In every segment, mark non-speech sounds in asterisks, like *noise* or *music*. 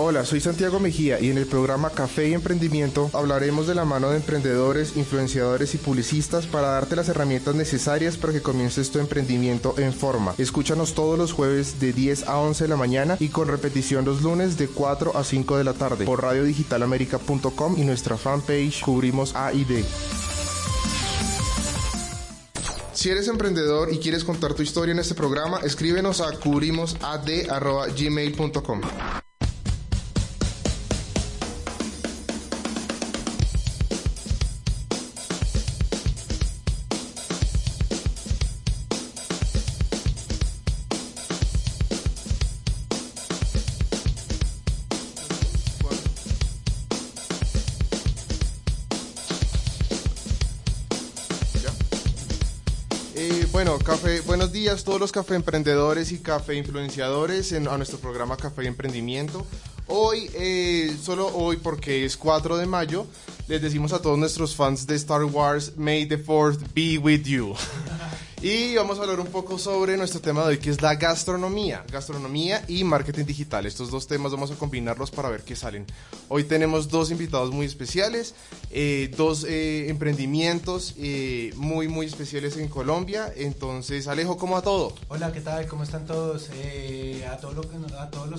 Hola, soy Santiago Mejía y en el programa Café y Emprendimiento hablaremos de la mano de emprendedores, influenciadores y publicistas para darte las herramientas necesarias para que comiences tu emprendimiento en forma. Escúchanos todos los jueves de 10 a 11 de la mañana y con repetición los lunes de 4 a 5 de la tarde por radiodigitalamerica.com y nuestra fanpage Cubrimos A y D. Si eres emprendedor y quieres contar tu historia en este programa, escríbenos a cubrimosad.gmail.com. días todos los café emprendedores y café influenciadores en, a nuestro programa Café Emprendimiento. Hoy, eh, solo hoy porque es 4 de mayo, les decimos a todos nuestros fans de Star Wars, May the 4th be with you. *laughs* Y vamos a hablar un poco sobre nuestro tema de hoy, que es la gastronomía. Gastronomía y marketing digital. Estos dos temas vamos a combinarlos para ver qué salen. Hoy tenemos dos invitados muy especiales, eh, dos eh, emprendimientos eh, muy, muy especiales en Colombia. Entonces, Alejo, ¿cómo a todo? Hola, ¿qué tal? ¿Cómo están todos? a, a todos los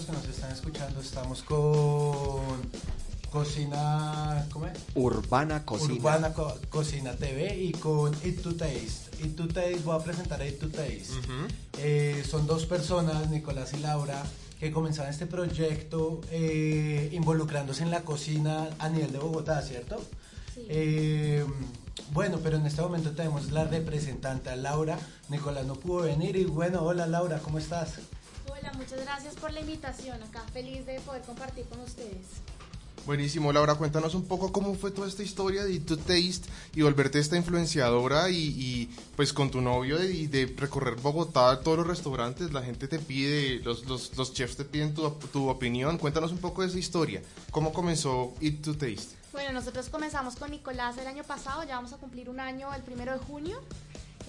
que nos están escuchando, estamos con Cocina, ¿cómo es? Urbana Cocina. Urbana Cocina TV y con It to Taste. It to Taste, voy a presentar a It to Taste. Eh, son dos personas, Nicolás y Laura, que comenzaron este proyecto eh, involucrándose en la cocina a nivel de Bogotá, ¿cierto? Sí. Eh, bueno, pero en este momento tenemos la representante, Laura. Nicolás no pudo venir y bueno, hola Laura, ¿cómo estás? Hola, muchas gracias por la invitación. Acá feliz de poder compartir con ustedes. Buenísimo, Laura, cuéntanos un poco cómo fue toda esta historia de To Taste y volverte esta influenciadora y, pues con tu novio y de, recorrer Bogotá, todos los restaurantes, la gente te pide, los, los, chefs te piden tu, tu, opinión. Cuéntanos un poco de esa historia. ¿Cómo comenzó Eat to Taste? Bueno, nosotros comenzamos con Nicolás el año pasado, ya vamos a cumplir un año el primero de junio.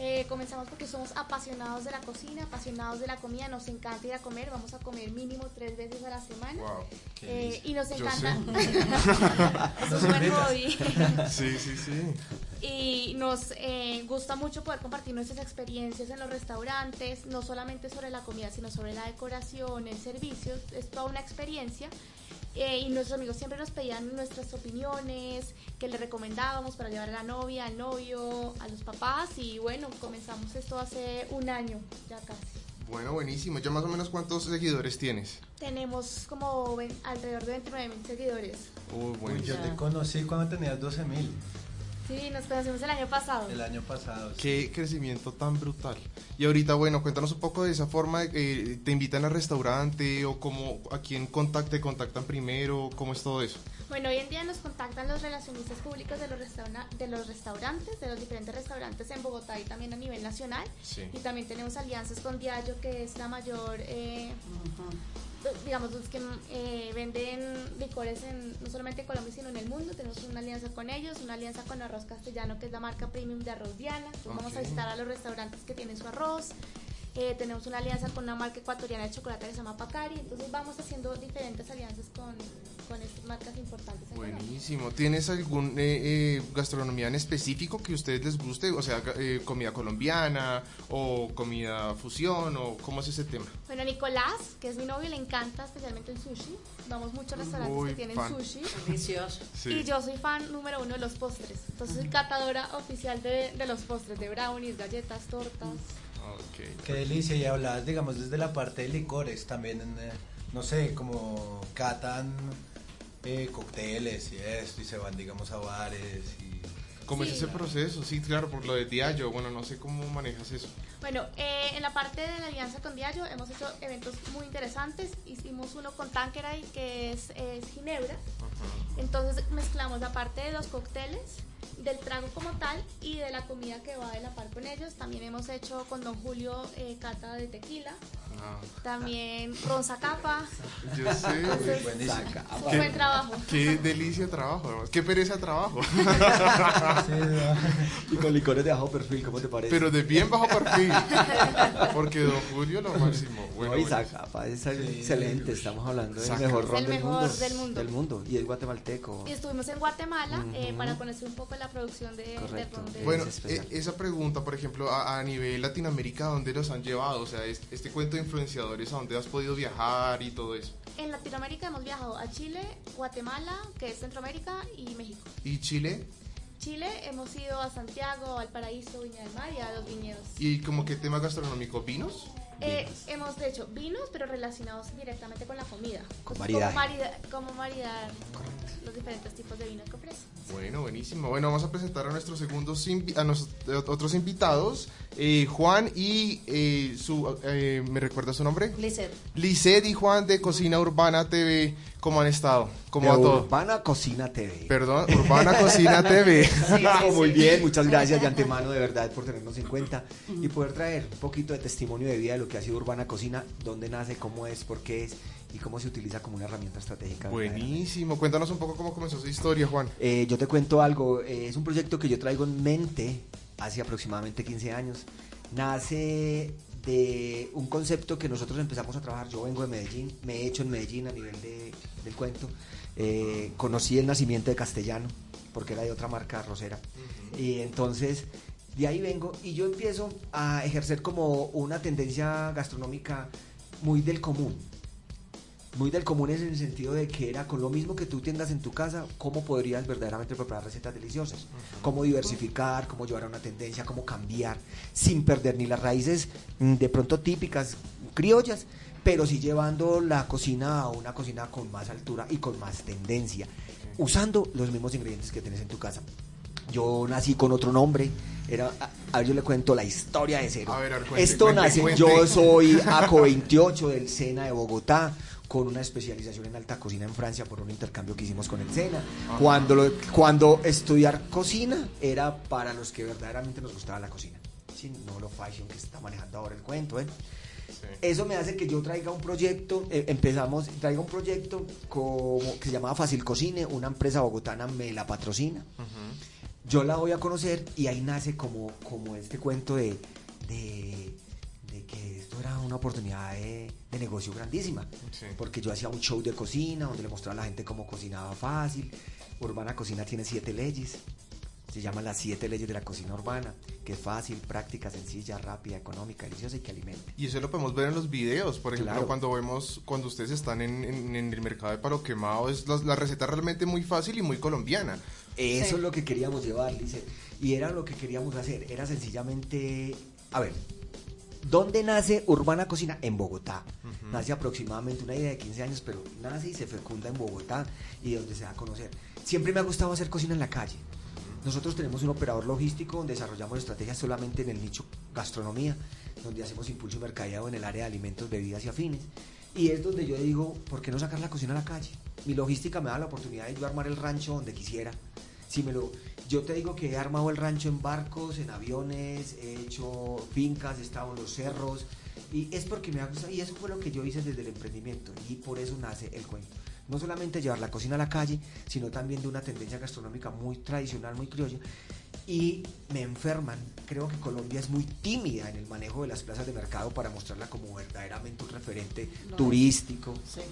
Eh, comenzamos porque somos apasionados de la cocina, apasionados de la comida, nos encanta ir a comer, vamos a comer mínimo tres veces a la semana. Eh, y nos encanta. *laughs* es un buen hobby. *laughs* sí, sí, sí. Y nos eh, gusta mucho poder compartir nuestras experiencias en los restaurantes, no solamente sobre la comida, sino sobre la decoración, el servicio, es toda una experiencia. Eh, y nuestros amigos siempre nos pedían nuestras opiniones, que le recomendábamos para llevar a la novia, al novio, a los papás y bueno, comenzamos esto hace un año ya casi. Bueno, buenísimo. ¿Ya más o menos cuántos seguidores tienes? Tenemos como alrededor de 29 mil seguidores. Uy, bueno. yo te conocí cuando tenías 12 mil. Sí, nos conocimos el año pasado. El año pasado. Qué crecimiento tan brutal. Y ahorita, bueno, cuéntanos un poco de esa forma, eh, ¿te invitan al restaurante o cómo, a quién te contactan primero? ¿Cómo es todo eso? Bueno, hoy en día nos contactan los relacionistas públicos de los, de los restaurantes, de los diferentes restaurantes en Bogotá y también a nivel nacional. Y también tenemos alianzas con Diallo, que es la mayor... Eh, digamos, los que eh, venden licores en, no solamente en Colombia, sino en el mundo. Tenemos una alianza con ellos, una alianza con Arroz Castellano, que es la marca premium de arroz Diana. vamos a visitar a los restaurantes que tienen su arroz. Eh, tenemos una alianza con una marca ecuatoriana de chocolate que se llama Pacari. Entonces vamos haciendo diferentes alianzas con, con estas marcas importantes. Buenísimo. ¿Tienes algún eh, eh, gastronomía en específico que a ustedes les guste? O sea, comida colombiana o comida fusión o cómo es ese tema? Bueno, Nicolás, que es mi novio, le encanta especialmente el sushi. Vamos muchos restaurantes que tienen sushi. Delicioso. Y yo soy fan número uno de los postres. Entonces soy catadora oficial de, de los postres, de brownies, galletas, tortas. Qué delicia. Y hablas, digamos, desde la parte de licores también, eh, no sé, como catan eh, cócteles y esto, y se van, digamos, a bares y... ¿Cómo es ese proceso? Sí, claro, por lo de Diallo. Bueno, no sé cómo manejas eso. Bueno, eh, en la parte de la alianza con Diallo hemos hecho eventos muy interesantes. Hicimos uno con Tanqueray, que es, Ginebra. Entonces mezclamos la parte de los cócteles del trago como tal y de la comida que va de la par con ellos. También hemos hecho con Don Julio eh, cata de tequila. También Ron Zacapa. Yo sé. Qué buen trabajo. Qué delicia trabajo, Qué pereza trabajo. *laughs* y con licores de bajo perfil, ¿cómo te parece? Pero de bien bajo perfil. *laughs* Porque Don Julio lo máximo. Bueno, y Zacapa es excelente. Estamos hablando del mejor ron del, mundo, del, mundo, del mundo. Y es guatemalteco. Y estuvimos en Guatemala eh, para conocer un poco la producción de, Correcto. Bueno, eh, esa pregunta, por ejemplo, a, a nivel Latinoamérica, ¿dónde los han llevado? O sea, este cuento de influenciadores, ¿a dónde has podido viajar y todo eso? En Latinoamérica hemos viajado a Chile, Guatemala, que es Centroamérica, y México. ¿Y Chile? Chile hemos ido a Santiago, al Paraíso, Viña del Mar y a los viñedos. ¿Y como qué tema gastronómico? ¿Vinos? Eh, hemos hecho vinos, pero relacionados directamente con la comida. Con maridar. Como, maridar, los diferentes tipos de vinos que ofrece. Bueno, buenísimo. Bueno, vamos a presentar a nuestros segundos a nuestros otros invitados, eh, Juan y eh, su, ¿me recuerda su nombre? Lizeth. Lizeth y Juan de Cocina Urbana TV. ¿Cómo han estado? ¿Cómo va todo? Urbana Cocina TV. Perdón, Urbana Cocina *laughs* TV. *laughs* Muy bien, muchas gracias de *laughs* antemano de verdad por tenernos en cuenta y poder traer un poquito de testimonio de vida de lo que ha sido Urbana Cocina, dónde nace, cómo es, por qué es y cómo se utiliza como una herramienta estratégica. Buenísimo, cuéntanos un poco cómo comenzó su historia, Juan. Eh, yo te cuento algo, eh, es un proyecto que yo traigo en mente hace aproximadamente 15 años. Nace de un concepto que nosotros empezamos a trabajar. Yo vengo de Medellín, me he hecho en Medellín a nivel de, del cuento. Eh, conocí el nacimiento de Castellano, porque era de otra marca rosera. Y entonces de ahí vengo y yo empiezo a ejercer como una tendencia gastronómica muy del común. Muy del común en el sentido de que era con lo mismo que tú tengas en tu casa, cómo podrías verdaderamente preparar recetas deliciosas, cómo diversificar, cómo llevar a una tendencia, cómo cambiar, sin perder ni las raíces mm, de pronto típicas, criollas, pero sí llevando la cocina a una cocina con más altura y con más tendencia, usando los mismos ingredientes que tienes en tu casa. Yo nací con otro nombre. Era, a, ver, yo le cuento la historia de cero. Esto nace, yo soy *laughs* ACO 28 del SENA de Bogotá, con una especialización en alta cocina en Francia por un intercambio que hicimos con el SENA. Cuando, cuando estudiar cocina era para los que verdaderamente nos gustaba la cocina. no lo fashion que se está manejando ahora el cuento. ¿eh? Eso me hace que yo traiga un proyecto, eh, empezamos, traiga un proyecto como, que se llamaba Fácil Cocine, una empresa bogotana me la patrocina yo la voy a conocer y ahí nace como, como este cuento de, de, que esto era una oportunidad de, negocio grandísima. Porque yo hacía un show de cocina donde le mostraba a la gente cómo cocinaba fácil. Urbana Cocina tiene siete leyes. Se llaman las siete leyes de la cocina urbana, que es fácil, práctica, sencilla, rápida, económica, deliciosa y que alimente. Y eso lo podemos ver en los videos, por ejemplo, cuando vemos, cuando ustedes están en, en, el mercado de palo quemado, es la, la receta realmente muy fácil y muy colombiana. Eso es lo que queríamos llevar, dice. Y era lo que queríamos hacer. Era sencillamente. A ver, ¿dónde nace Urbana Cocina? En Bogotá. Nace aproximadamente una idea de 15 años, pero nace y se fecunda en Bogotá y donde se da a conocer. Siempre me ha gustado hacer cocina en la calle. Nosotros tenemos un operador logístico donde desarrollamos estrategias solamente en el nicho gastronomía, donde hacemos impulso y mercadeo en el área de alimentos, bebidas y afines. Y es donde yo digo, ¿por qué no sacar la cocina a la calle? Mi logística me da la oportunidad de yo armar el rancho donde quisiera si me lo, yo te digo que he armado el rancho en barcos, en aviones, he hecho fincas, he estado en los cerros, y es porque me ha gustado, y eso fue lo que yo hice desde el emprendimiento, y por eso nace el cuento. No solamente llevar la cocina a la calle, sino también de una tendencia gastronómica muy tradicional, muy criolla, y me enferman. Creo que Colombia es muy tímida en el manejo de las plazas de mercado para mostrarla como verdaderamente un referente turístico. Sí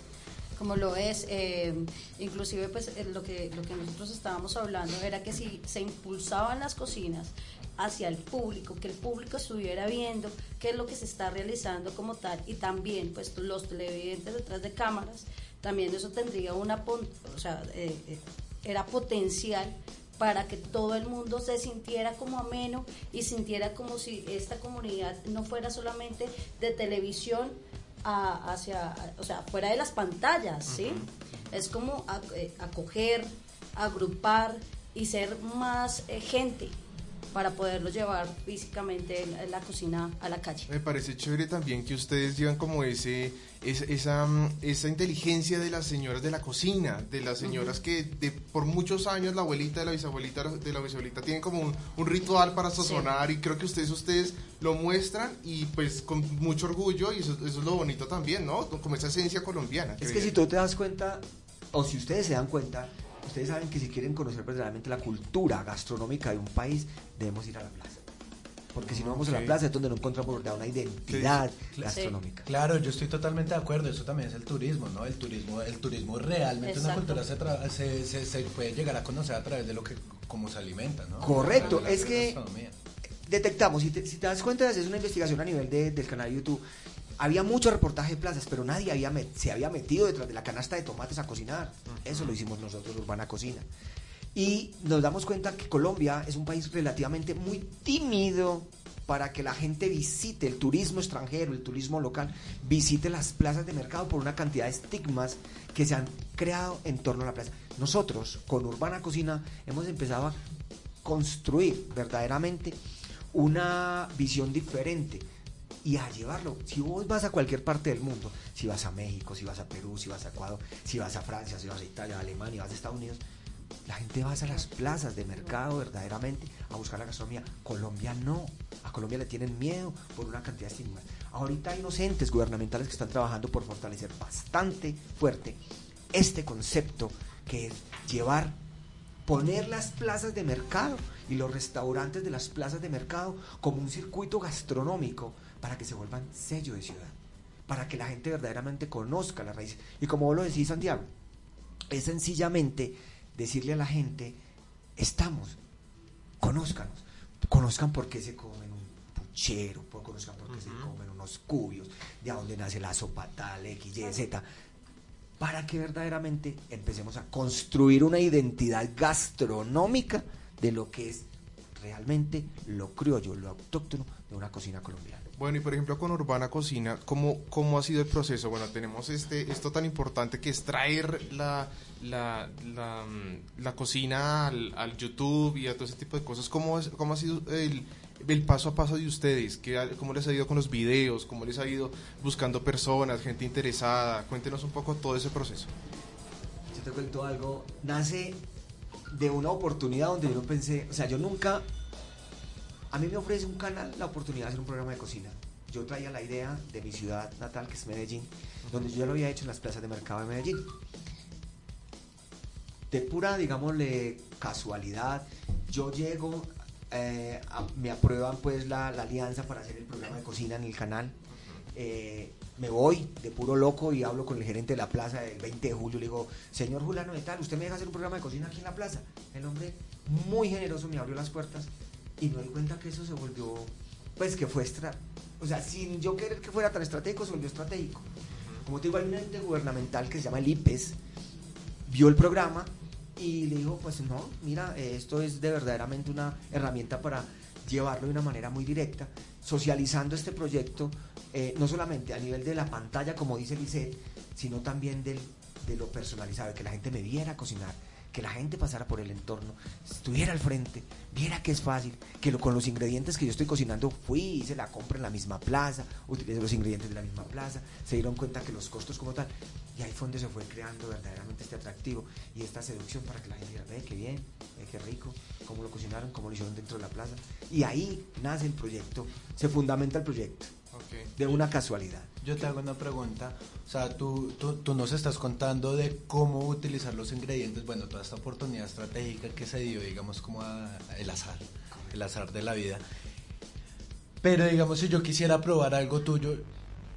como lo es, eh, inclusive pues eh, lo que, lo que nosotros estábamos hablando era que si se impulsaban las cocinas hacia el público, que el público estuviera viendo qué es lo que se está realizando como tal y también pues los televidentes detrás de cámaras, también eso tendría una, o sea, eh, era potencial para que todo el mundo se sintiera como ameno y sintiera como si esta comunidad no fuera solamente de televisión, hacia, o sea, fuera de las pantallas, ¿sí? Es como eh, acoger, agrupar y ser más eh, gente, para poderlo llevar físicamente en la cocina a la calle. Me parece chévere también que ustedes llevan como ese, esa, mm, esa inteligencia de las señoras de la cocina, de las señoras que de, por muchos años la abuelita de la bisabuelita de la bisabuelita tienen como un, un ritual para sazonar y creo que ustedes ustedes lo muestran y pues con mucho orgullo y eso, eso es lo bonito también, ¿no? Como esa esencia colombiana. Es que si tú te das cuenta, o si ustedes se dan cuenta, ustedes saben que si quieren conocer verdaderamente la cultura gastronómica de un país, debemos ir a la plaza. Porque si no vamos a la plaza es donde no encontramos una identidad gastronómica. Claro, yo estoy totalmente de acuerdo. Eso también es el turismo, ¿no? El turismo, el turismo realmente una cultura se, se, se, puede llegar a conocer a través de lo que cómo se alimenta, ¿no? Correcto. Es que detectamos, si te, si te das cuenta, es una investigación a nivel de, del canal de YouTube había mucho reportaje de plazas, pero nadie había se había metido detrás de la canasta de tomates a cocinar. Eso lo hicimos nosotros, Urbana Cocina. Y nos damos cuenta que Colombia es un país relativamente muy tímido para que la gente visite el turismo extranjero, el turismo local, visite las plazas de mercado por una cantidad de estigmas que se han creado en torno a la plaza. Nosotros, con Urbana Cocina, hemos empezado a construir verdaderamente una visión diferente y a llevarlo. Si vos vas a cualquier parte del mundo, si vas a México, si vas a Perú, si vas a Ecuador, si vas a Francia, si vas a Italia, a Alemania, vas a Estados Unidos, la gente va a las plazas de mercado verdaderamente a buscar la gastronomía. Colombia no. A Colombia le tienen miedo por una cantidad de estigmas. Ahorita hay inocentes gubernamentales que están trabajando por fortalecer bastante fuerte este concepto que es llevar, poner las plazas de mercado y los restaurantes de las plazas de mercado como un circuito gastronómico para que se vuelvan sello de ciudad, para que la gente verdaderamente conozca la raíz. Y como vos lo decís, Santiago, es sencillamente decirle a la gente, estamos, conózcanos, conozcan por qué se comen un puchero, conozcan por qué se comen unos cubios, de dónde nace la sopa tal, X, Y, Z, para que verdaderamente empecemos a construir una identidad gastronómica de lo que es realmente lo criollo, lo autóctono de una cocina colombiana. Bueno, y por ejemplo con Urbana Cocina, ¿cómo, cómo ha sido el proceso? Bueno, tenemos este esto tan importante que es traer la, la, la, mm, cocina al, YouTube y a todo ese tipo de cosas. ¿Cómo, cómo ha sido el, el paso a paso de ustedes? ¿Qué, ¿Cómo les ha ido con los videos? ¿Cómo les ha ido buscando personas, gente interesada? Cuéntenos un poco todo ese proceso. Yo te cuento algo. Nace de una oportunidad donde yo pensé, o sea, yo nunca a mí me ofrece un canal la oportunidad de hacer un programa de cocina. Yo traía la idea de mi ciudad natal, que es Medellín, donde yo ya lo había hecho en las plazas de mercado de Medellín. De pura, digámosle, casualidad, yo llego, eh, me aprueban pues la, alianza para hacer el programa de cocina en el canal. Eh, me voy de puro loco y hablo con el gerente de la plaza el 20 de julio. Le digo, señor Juliano de tal, ¿usted me deja hacer un programa de cocina aquí en la plaza? El hombre, muy generoso, me abrió las puertas y me doy cuenta que eso se volvió, pues que fue, extra, o sea, sin yo querer que fuera tan estratégico, se volvió estratégico. Como te digo, hay un ente gubernamental que se llama el IPES, vio el programa y le dijo, pues no, mira, esto es de verdaderamente una herramienta para llevarlo de una manera muy directa, socializando este proyecto, eh, no solamente a nivel de la pantalla, como dice Lisset, sino también del, de lo personalizado, de que la gente me viera cocinar, que la gente pasara por el entorno, estuviera al frente, viera que es fácil, que con los ingredientes que yo estoy cocinando fui, hice la compra en la misma plaza, utilicé los ingredientes de la misma plaza, se dieron cuenta que los costos como tal, y ahí fue donde se fue creando verdaderamente este atractivo y esta seducción para que la gente diga, ve qué bien, ve qué rico, cómo lo cocinaron, cómo lo hicieron dentro de la plaza. Y ahí nace el proyecto, se fundamenta el proyecto, de una casualidad. Yo te hago una pregunta, o sea, tú, tú, nos estás contando de cómo utilizar los ingredientes, bueno, toda esta oportunidad estratégica que se dio, digamos, como el azar, el azar de la vida. Pero digamos, si yo quisiera probar algo tuyo,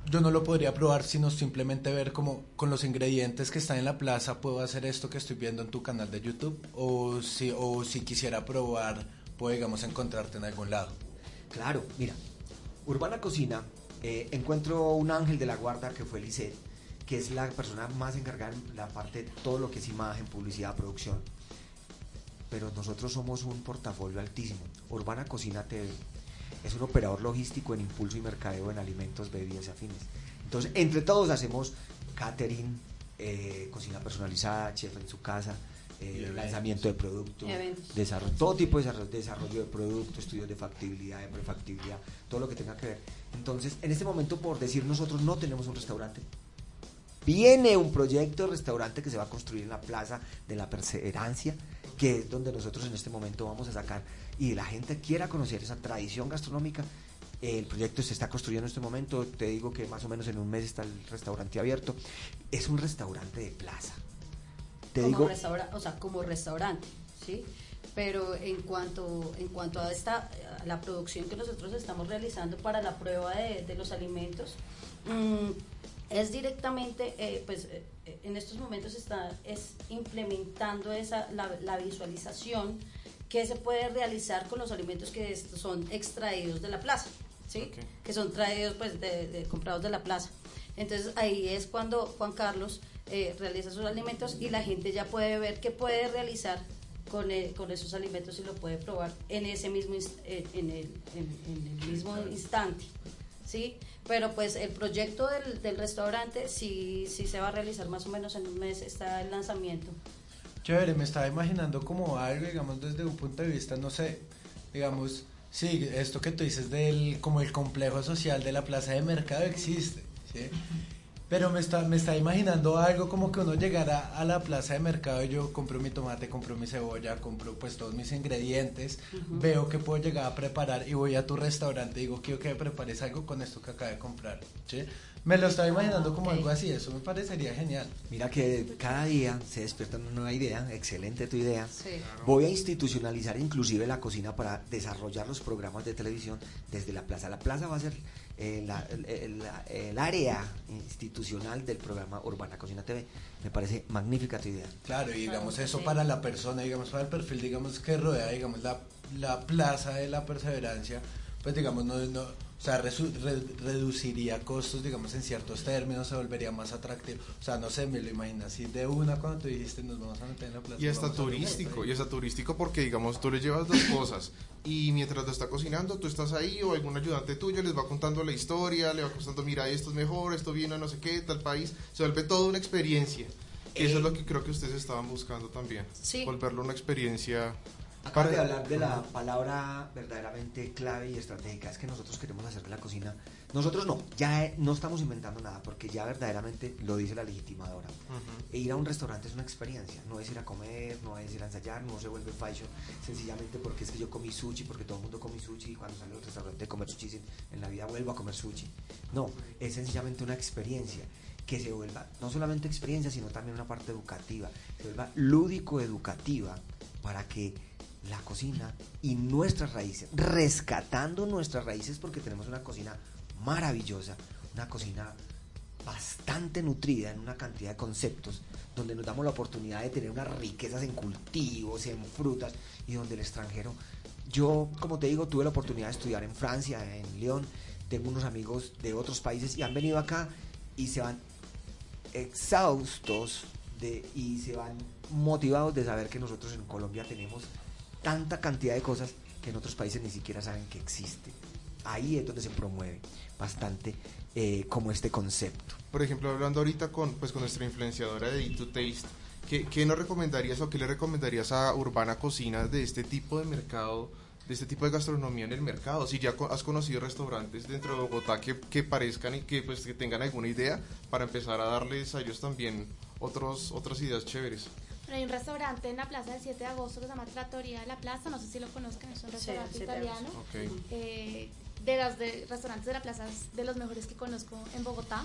yo no lo podría probar sino simplemente ver cómo con los ingredientes que están en la plaza puedo hacer esto que estoy viendo en tu canal de YouTube o si, o si quisiera probar, puedo digamos encontrarte en algún lado. Claro, mira, Urbana Cocina eh, encuentro un ángel de la guarda que fue Lisset, que es la persona más encargada en la parte de todo lo que es imagen, publicidad, producción. Pero nosotros somos un portafolio altísimo. Urbana Cocina TV es un operador logístico en impulso y mercadeo en alimentos, bebidas y afines. Entonces, entre todos hacemos catering, eh, cocina personalizada, chef en su casa, eh, lanzamiento de producto, desarrollo, todo tipo de desarrollo, desarrollo de producto, estudios de factibilidad, de prefactibilidad, todo lo que tenga que ver. Entonces, en este momento, por decir nosotros no tenemos un restaurante, viene un proyecto de restaurante que se va a construir en la Plaza de la Perseverancia, que es donde nosotros en este momento vamos a sacar y la gente quiera conocer esa tradición gastronómica. El proyecto se está construyendo en este momento, te digo que más o menos en un mes está el restaurante abierto. Es un restaurante de plaza. Te como digo, o sea, como restaurante, ¿sí? pero en cuanto en cuanto a esta la producción que nosotros estamos realizando para la prueba de, los alimentos mmm, es directamente, eh, pues eh, en estos momentos está es implementando esa, la, visualización que se puede realizar con los alimentos que son extraídos de la plaza, ¿sí? Que son traídos, pues, de, comprados de la plaza. Entonces ahí es cuando Juan Carlos eh, realiza sus alimentos y la gente ya puede ver qué puede realizar con, con esos alimentos y lo puede probar en ese mismo, en el, en el mismo instante. ¿sí? Pero pues el proyecto del, del restaurante sí, sí se va a realizar más o menos en un mes, está el lanzamiento. Chévere, me estaba imaginando como algo, digamos, desde un punto de vista, no sé, digamos, sí, esto que tú dices del, como el complejo social de la plaza de mercado existe, ¿sí? Pero me está, me está imaginando algo como que uno llegara a la plaza de mercado y yo compro mi tomate, compro mi cebolla, compro pues todos mis ingredientes, veo que puedo llegar a preparar y voy a tu restaurante y digo, quiero que me prepares algo con esto que acabo de comprar. ¿sí? Me lo estaba imaginando como algo así, eso me parecería genial. Mira que cada día se despierta una nueva idea, excelente tu idea. Voy a institucionalizar inclusive la cocina para desarrollar los programas de televisión desde la plaza. La plaza va a ser el, área institucional del programa Urbana Cocina TV. Me parece magnífica tu idea. Claro, y digamos eso para la persona, digamos para el perfil, digamos que rodea, digamos la, la plaza de la perseverancia, pues digamos no, no o sea, reduciría costos, digamos, en ciertos términos, se volvería más atractivo. O sea, no sé, me lo imagino así de una cuando tú dijiste nos vamos a meter en la plaza. Y está turístico, y está turístico porque, digamos, tú le llevas dos *coughs* cosas y mientras lo está cocinando, tú estás ahí o algún ayudante tuyo les va contando la historia, le va contando, mira, esto es mejor, esto viene a no sé qué, tal país. Se vuelve toda una experiencia. Eso es lo que creo que ustedes estaban buscando también. Sí. Volverlo una experiencia Acabas de hablar de la palabra verdaderamente clave y estratégica, es que nosotros queremos hacer de la cocina. Nosotros no, ya no estamos inventando nada, porque ya verdaderamente lo dice la legitimadora. E ir a un restaurante es una experiencia, no es ir a comer, no es ir a ensayar, no se vuelve fashion, sencillamente porque es que yo comí sushi, porque todo el mundo come sushi y cuando sale al restaurante a comer sushi en la vida vuelvo a comer sushi. No, es sencillamente una experiencia que se vuelva no solamente experiencia, sino también una parte educativa, se vuelva lúdico-educativa para que la cocina y nuestras raíces, rescatando nuestras raíces porque tenemos una cocina maravillosa, una cocina bastante nutrida en una cantidad de conceptos, donde nos damos la oportunidad de tener unas riquezas en cultivos, en frutas, y donde el extranjero, yo como te digo, tuve la oportunidad de estudiar en Francia, en Lyon, tengo unos amigos de otros países y han venido acá y se van exhaustos y se van motivados de saber que nosotros en Colombia tenemos tanta cantidad de cosas que en otros países ni siquiera saben que existe. Ahí es donde se promueve bastante eh, como este concepto. Por ejemplo, hablando ahorita con, pues, con nuestra influenciadora de Eat to Taste, ¿qué, ¿qué, nos recomendarías o qué le recomendarías a Urbana Cocina de este tipo de mercado, de este tipo de gastronomía en el mercado? Si ya has conocido restaurantes dentro de Bogotá que, que parezcan y que, pues, que tengan alguna idea para empezar a darles a ellos también otros, otras ideas chéveres hay un restaurante en la plaza del 7 de agosto que se llama Trattoria de la Plaza, no sé si lo conozcan, es un restaurante italiano. Eh, de los de, restaurantes de la plaza es de los mejores que conozco en Bogotá.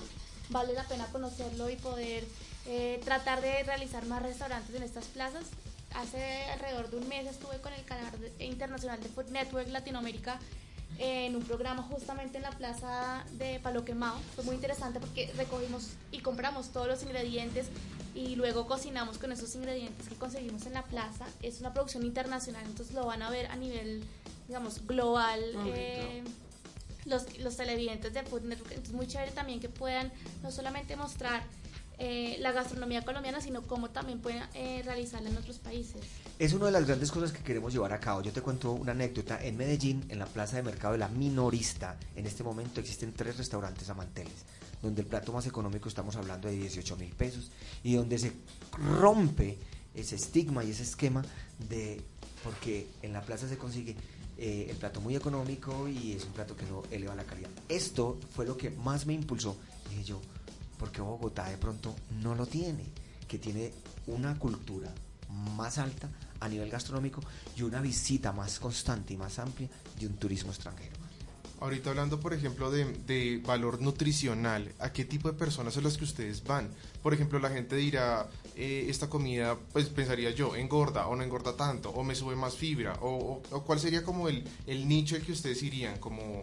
Vale la pena conocerlo y poder eh, tratar de realizar más restaurantes en estas plazas. Hace alrededor de un mes estuve con el canal internacional de Food Network Latinoamérica en un programa justamente en la plaza de Palo Quemado. Fue muy interesante porque recogimos y compramos todos los ingredientes y luego cocinamos con esos ingredientes que conseguimos en la plaza. Es una producción internacional, entonces lo van a ver a nivel, digamos, global. Eh, los, los televidentes de Food Network, entonces muy chévere también que puedan no solamente mostrar eh, la gastronomía colombiana, sino cómo también pueden eh, realizarla en otros países. Es una de las grandes cosas que queremos llevar a cabo. Yo te cuento una anécdota. En Medellín, en la plaza de mercado de la minorista, en este momento existen tres restaurantes amanteles, donde el plato más económico estamos hablando de 18 mil pesos y donde se rompe ese estigma y ese esquema de porque en la plaza se consigue eh, el plato muy económico y es un plato que no eleva la calidad. Esto fue lo que más me impulsó. Dije yo, porque Bogotá de pronto no lo tiene, que tiene una cultura más alta a nivel gastronómico y una visita más constante y más amplia de un turismo extranjero. Ahorita hablando, por ejemplo, de, valor nutricional, ¿a qué tipo de personas son las que ustedes van? Por ejemplo, la gente dirá, eh, esta comida, pues pensaría yo, engorda o no engorda tanto, o me sube más fibra, o, cuál sería como el, el nicho al que ustedes irían, como,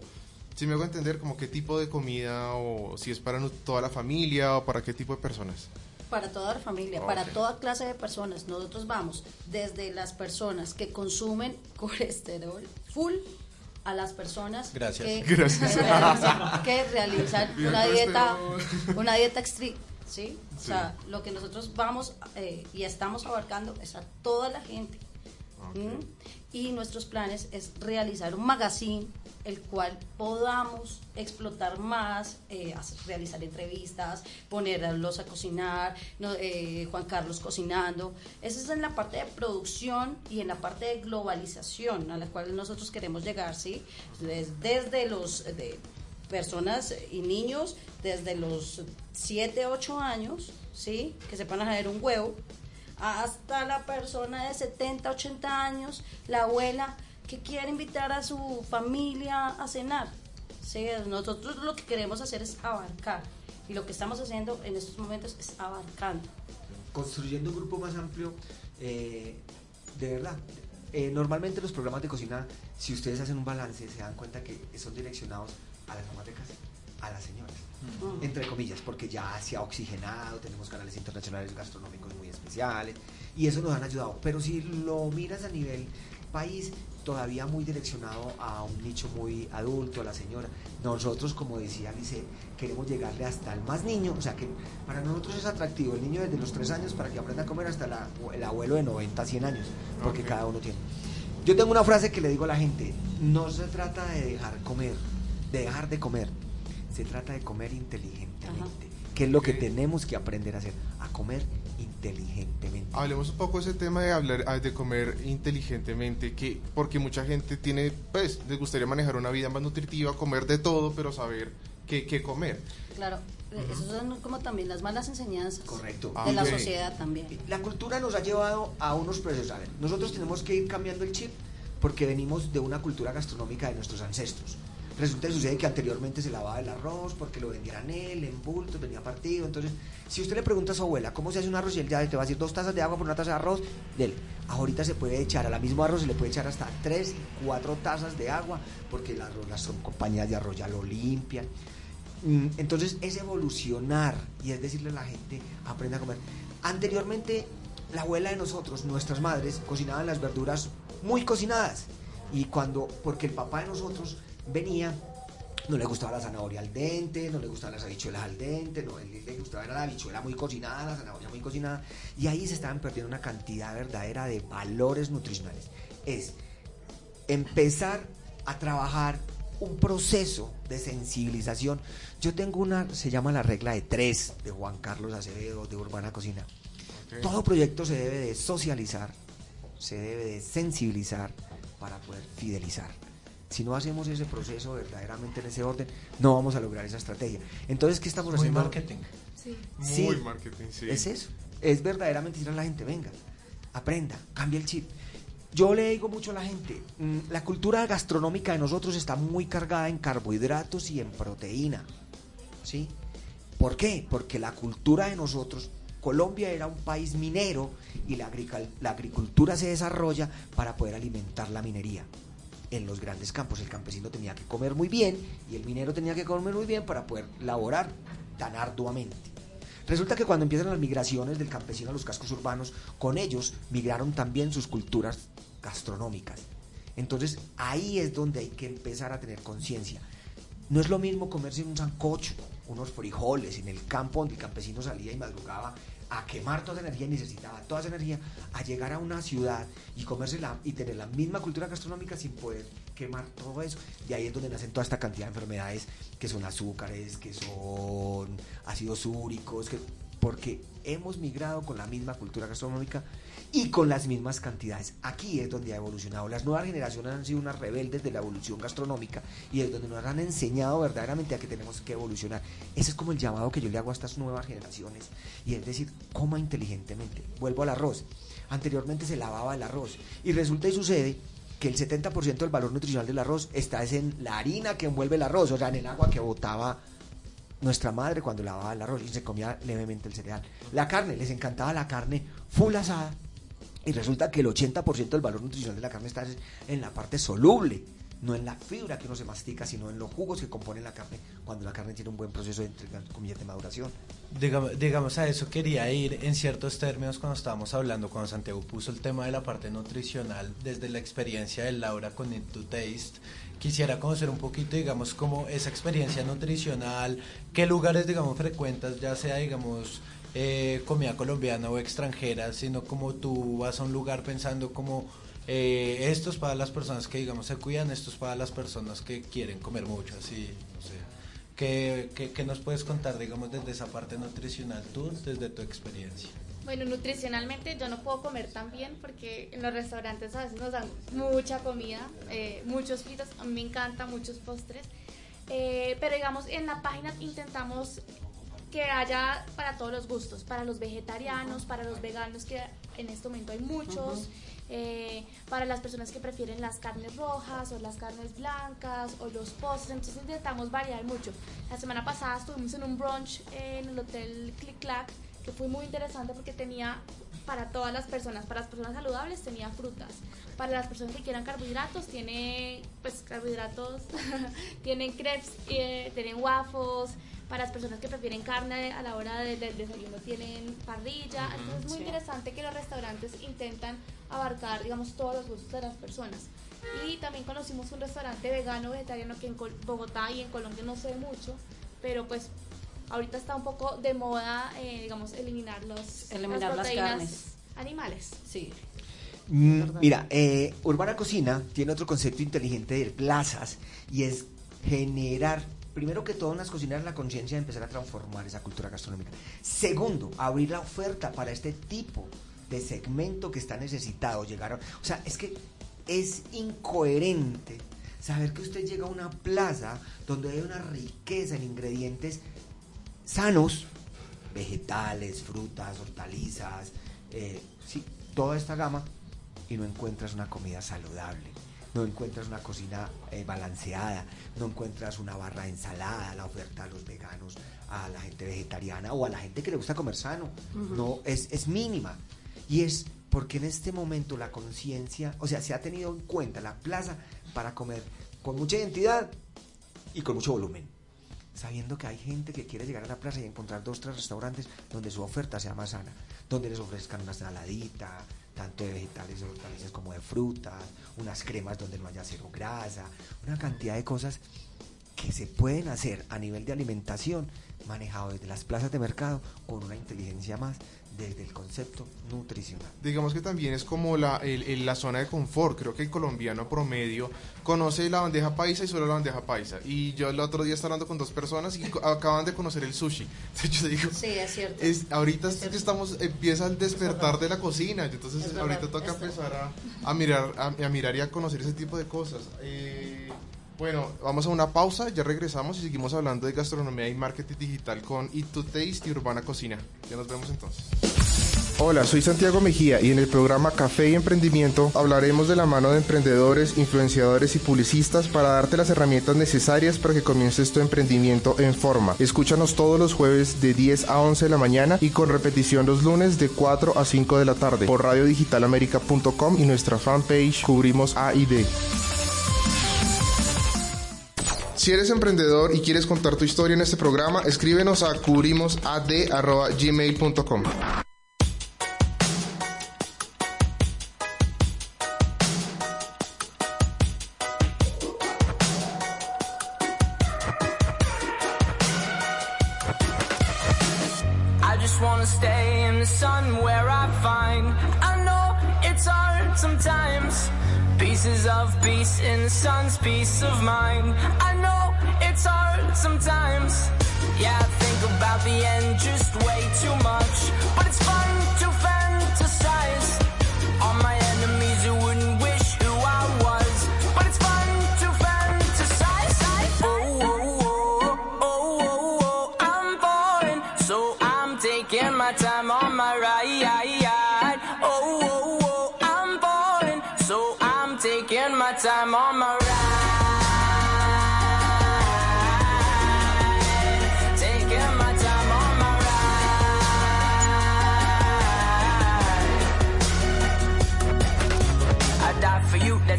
si me hago entender, como qué tipo de comida, o si es para toda la familia, o para qué tipo de personas. Para toda la familia, para toda clase de personas. Nosotros vamos desde las personas que consumen *laughs* colesterol full a las personas Que, *laughs* que realizan una dieta, una dieta estricta. ¿sí? O sea, lo que nosotros vamos eh, y estamos abarcando es a toda la gente. Y nuestros planes es realizar un magazine el cual podamos explotar más, eh, realizar entrevistas, ponerlos a cocinar, eh, Juan Carlos cocinando. Eso es en la parte de producción y en la parte de globalización a la cual nosotros queremos llegar, ¿sí? Desde, los de personas y niños, desde los 7, 8 años, ¿sí? Que sepan hacer un huevo, hasta la persona de 70, 80 años, la abuela que quiere invitar a su familia a cenar. ¿sí? Nosotros lo que queremos hacer es abarcar y lo que estamos haciendo en estos momentos es abarcando. Construyendo un grupo más amplio, eh, de verdad. Eh, normalmente los programas de cocina, si ustedes hacen un balance, se dan cuenta que son direccionados a las mamás de casa, a las señoras, mm. entre comillas, porque ya se ha oxigenado, tenemos canales internacionales gastronómicos muy especiales y eso nos han ayudado. Pero si lo miras a nivel país, todavía muy direccionado a un nicho muy adulto, a la señora. Nosotros, como decía Lice, queremos llegarle hasta el más niño, o sea que para nosotros es atractivo el niño desde los 3 años para que aprenda a comer hasta el abuelo de 90, 100 años, porque cada uno tiene. Yo tengo una frase que le digo a la gente, no se trata de dejar comer, de dejar de comer, se trata de comer inteligentemente, que es lo que tenemos que aprender a hacer, a comer inteligentemente. Hablemos un poco de ese tema de hablar ah, de comer inteligentemente, que porque mucha gente tiene, pues, les gustaría manejar una vida más nutritiva, comer de todo, pero saber qué, qué comer. Claro, esas son como también las malas enseñanzas Correcto. de la sociedad también. La cultura nos ha llevado a unos procesos. nosotros tenemos que ir cambiando el chip porque venimos de una cultura gastronómica de nuestros ancestros. Resulta que sucede que anteriormente se lavaba el arroz porque lo vendían él en bultos, venía partido. Entonces, si usted le pregunta a su abuela cómo se hace un arroz y él ya te va a decir dos tazas de agua por una taza de arroz, él, ahorita se puede echar a la misma arroz, se le puede echar hasta tres, cuatro tazas de agua porque las, las compañías de arroz ya lo limpian. Mm, entonces, es evolucionar y es decirle a la gente, aprenda a comer. Anteriormente, la abuela de nosotros, nuestras madres, cocinaban las verduras muy cocinadas. Y cuando, porque el papá de nosotros venía, no le gustaba la zanahoria al dente, no le gustaban las habichuelas al dente, no, le gustaba la habichuela muy cocinada, la zanahoria muy cocinada, y ahí se estaban perdiendo una cantidad verdadera de valores nutricionales. Es empezar a trabajar un proceso de sensibilización. Yo tengo una, se llama la regla de tres de Juan Carlos Acevedo de Urbana Cocina. Todo proyecto se debe de socializar, se debe de sensibilizar para poder fidelizar. Si no hacemos ese proceso verdaderamente en ese orden, no vamos a lograr esa estrategia. Entonces, ¿qué estamos haciendo? marketing. Sí. Muy marketing, sí. Es eso. Es verdaderamente decir a la gente, venga, aprenda, cambia el chip. Yo le digo mucho a la gente, mm, la cultura gastronómica de nosotros está muy cargada en carbohidratos y en proteína. ¿Sí? ¿Por qué? Porque la cultura de nosotros, Colombia era un país minero y la, la agricultura se desarrolla para poder alimentar la minería en los grandes campos. El campesino tenía que comer muy bien y el minero tenía que comer muy bien para poder laborar tan arduamente. Resulta que cuando empiezan las migraciones del campesino a los cascos urbanos, con ellos migraron también sus culturas gastronómicas. Entonces ahí es donde hay que empezar a tener conciencia. No es lo mismo comerse un sancocho, unos frijoles en el campo donde el campesino salía y madrugaba a quemar toda esa energía necesitaba toda esa energía a llegar a una ciudad y comérsela y tener la misma cultura gastronómica sin poder quemar todo eso. Y ahí es donde nacen toda esta cantidad de enfermedades que son azúcares, que son ácidos úricos, que porque hemos migrado con la misma cultura gastronómica y con las mismas cantidades. Aquí es donde ha evolucionado. Las nuevas generaciones han sido unas rebeldes de la evolución gastronómica y es donde nos han enseñado verdaderamente a que tenemos que evolucionar. Ese es como el llamado que yo le hago a estas nuevas generaciones y es decir, coma inteligentemente. Vuelvo al arroz. Anteriormente se lavaba el arroz y resulta y sucede que el 70% del valor nutricional del arroz está en la harina que envuelve el arroz, o sea, en el agua que botaba nuestra madre cuando lavaba el arroz y se comía levemente el cereal. La carne, les encantaba la carne full asada y resulta que el 80% del valor nutricional de la carne está en la parte soluble, no en la fibra que uno se mastica, sino en los jugos que componen la carne cuando la carne tiene un buen proceso de, de maduración. Digamos, a eso quería ir en ciertos términos cuando estábamos hablando, cuando Santiago puso el tema de la parte nutricional desde la experiencia de Laura con It to Taste. Quisiera conocer un poquito, digamos, como esa experiencia nutricional, qué lugares, digamos, frecuentas, ya sea, digamos, eh, comida colombiana o extranjera, sino como tú vas a un lugar pensando como eh, esto es para las personas que digamos se cuidan, esto es para las personas que quieren comer mucho, así, no sé. ¿Qué, qué, nos puedes contar, digamos, desde esa parte nutricional tú, desde tu experiencia? Bueno, nutricionalmente yo no puedo comer tan bien porque en los restaurantes a veces nos dan mucha comida, eh, muchos fritos, a mí me encanta, muchos postres. Eh, pero digamos, en la página intentamos que haya para todos los gustos, para los vegetarianos, para los veganos, que en este momento hay muchos, eh, para las personas que prefieren las carnes rojas o las carnes blancas o los postres, entonces intentamos variar mucho. La semana pasada estuvimos en un brunch en el hotel Click Clack, que fue muy interesante porque tenía para todas las personas, para las personas saludables tenía frutas, para las personas que quieran carbohidratos tiene pues carbohidratos, *laughs* tienen crepes, eh, tienen waffles, para las personas que prefieren carne a la hora del, desayuno tienen parrilla. Entonces es muy interesante que los restaurantes intentan abarcar, digamos, todos los gustos de las personas. Y también conocimos un restaurante vegano, vegetariano que en Bogotá y en Colombia no se ve mucho, pero pues ahorita está un poco de moda, eh, digamos, eliminar, los, eliminar las, carnes animales. Sí. Mm, mira, eh, Urbana Cocina tiene otro concepto inteligente de plazas y es generar primero que todo en las cocineras la conciencia de empezar a transformar esa cultura gastronómica. Segundo, abrir la oferta para este tipo de segmento que está necesitado. Llegar o sea, es que es incoherente saber que usted llega a una plaza donde hay una riqueza en ingredientes sanos, vegetales, frutas, hortalizas, eh, sí, toda esta gama, y no encuentras una comida saludable no encuentras una cocina eh, balanceada, no encuentras una barra de ensalada, la oferta a los veganos, a la gente vegetariana o a la gente que le gusta comer sano. No, es, es mínima. Y es porque en este momento la conciencia, o sea, se ha tenido en cuenta la plaza para comer con mucha identidad y con mucho volumen. Sabiendo que hay gente que quiere llegar a la plaza y encontrar dos, tres restaurantes donde su oferta sea más sana, donde les ofrezcan una saladita, tanto de vegetales y hortalizas como de frutas, unas cremas donde no haya cero grasa, una cantidad de cosas que se pueden hacer a nivel de alimentación manejado desde las plazas de mercado con una inteligencia más desde el concepto nutricional. Digamos que también es como la, la zona de confort. Creo que el colombiano promedio conoce la bandeja paisa y solo la bandeja paisa. Y yo el otro día estaba hablando con dos personas y acaban de conocer el sushi. *laughs* Entonces yo digo, sí, es cierto. Es, ahorita estamos, empieza el despertar de la cocina. Entonces ahorita toca empezar a, a mirar, a, a, mirar y a conocer ese tipo de cosas. Eh, bueno, vamos a una pausa, ya regresamos y seguimos hablando de gastronomía y marketing digital con Eat to Taste y Urbana Cocina. Ya nos vemos entonces. Hola, soy Santiago Mejía y en el programa Café y Emprendimiento hablaremos de la mano de emprendedores, influenciadores y publicistas para darte las herramientas necesarias para que comiences tu emprendimiento en forma. Escúchanos todos los jueves de 10 a 11 de la mañana y con repetición los lunes de 4 a 5 de la tarde por radiodigitalamerica.com y nuestra fanpage Cubrimos A y D. Si eres emprendedor y quieres contar tu historia en este programa, escríbenos a cubrimosad.gmail.com. Pieces of peace in the sun's peace of mind. I know it's hard sometimes. Yeah, I think about the end just way too much. But it's fun to fantasize on my enemies who wouldn't wish who I was. But it's fun to fantasize. Oh, oh, oh, oh, oh, oh, oh, oh I'm falling, so I'm taking my time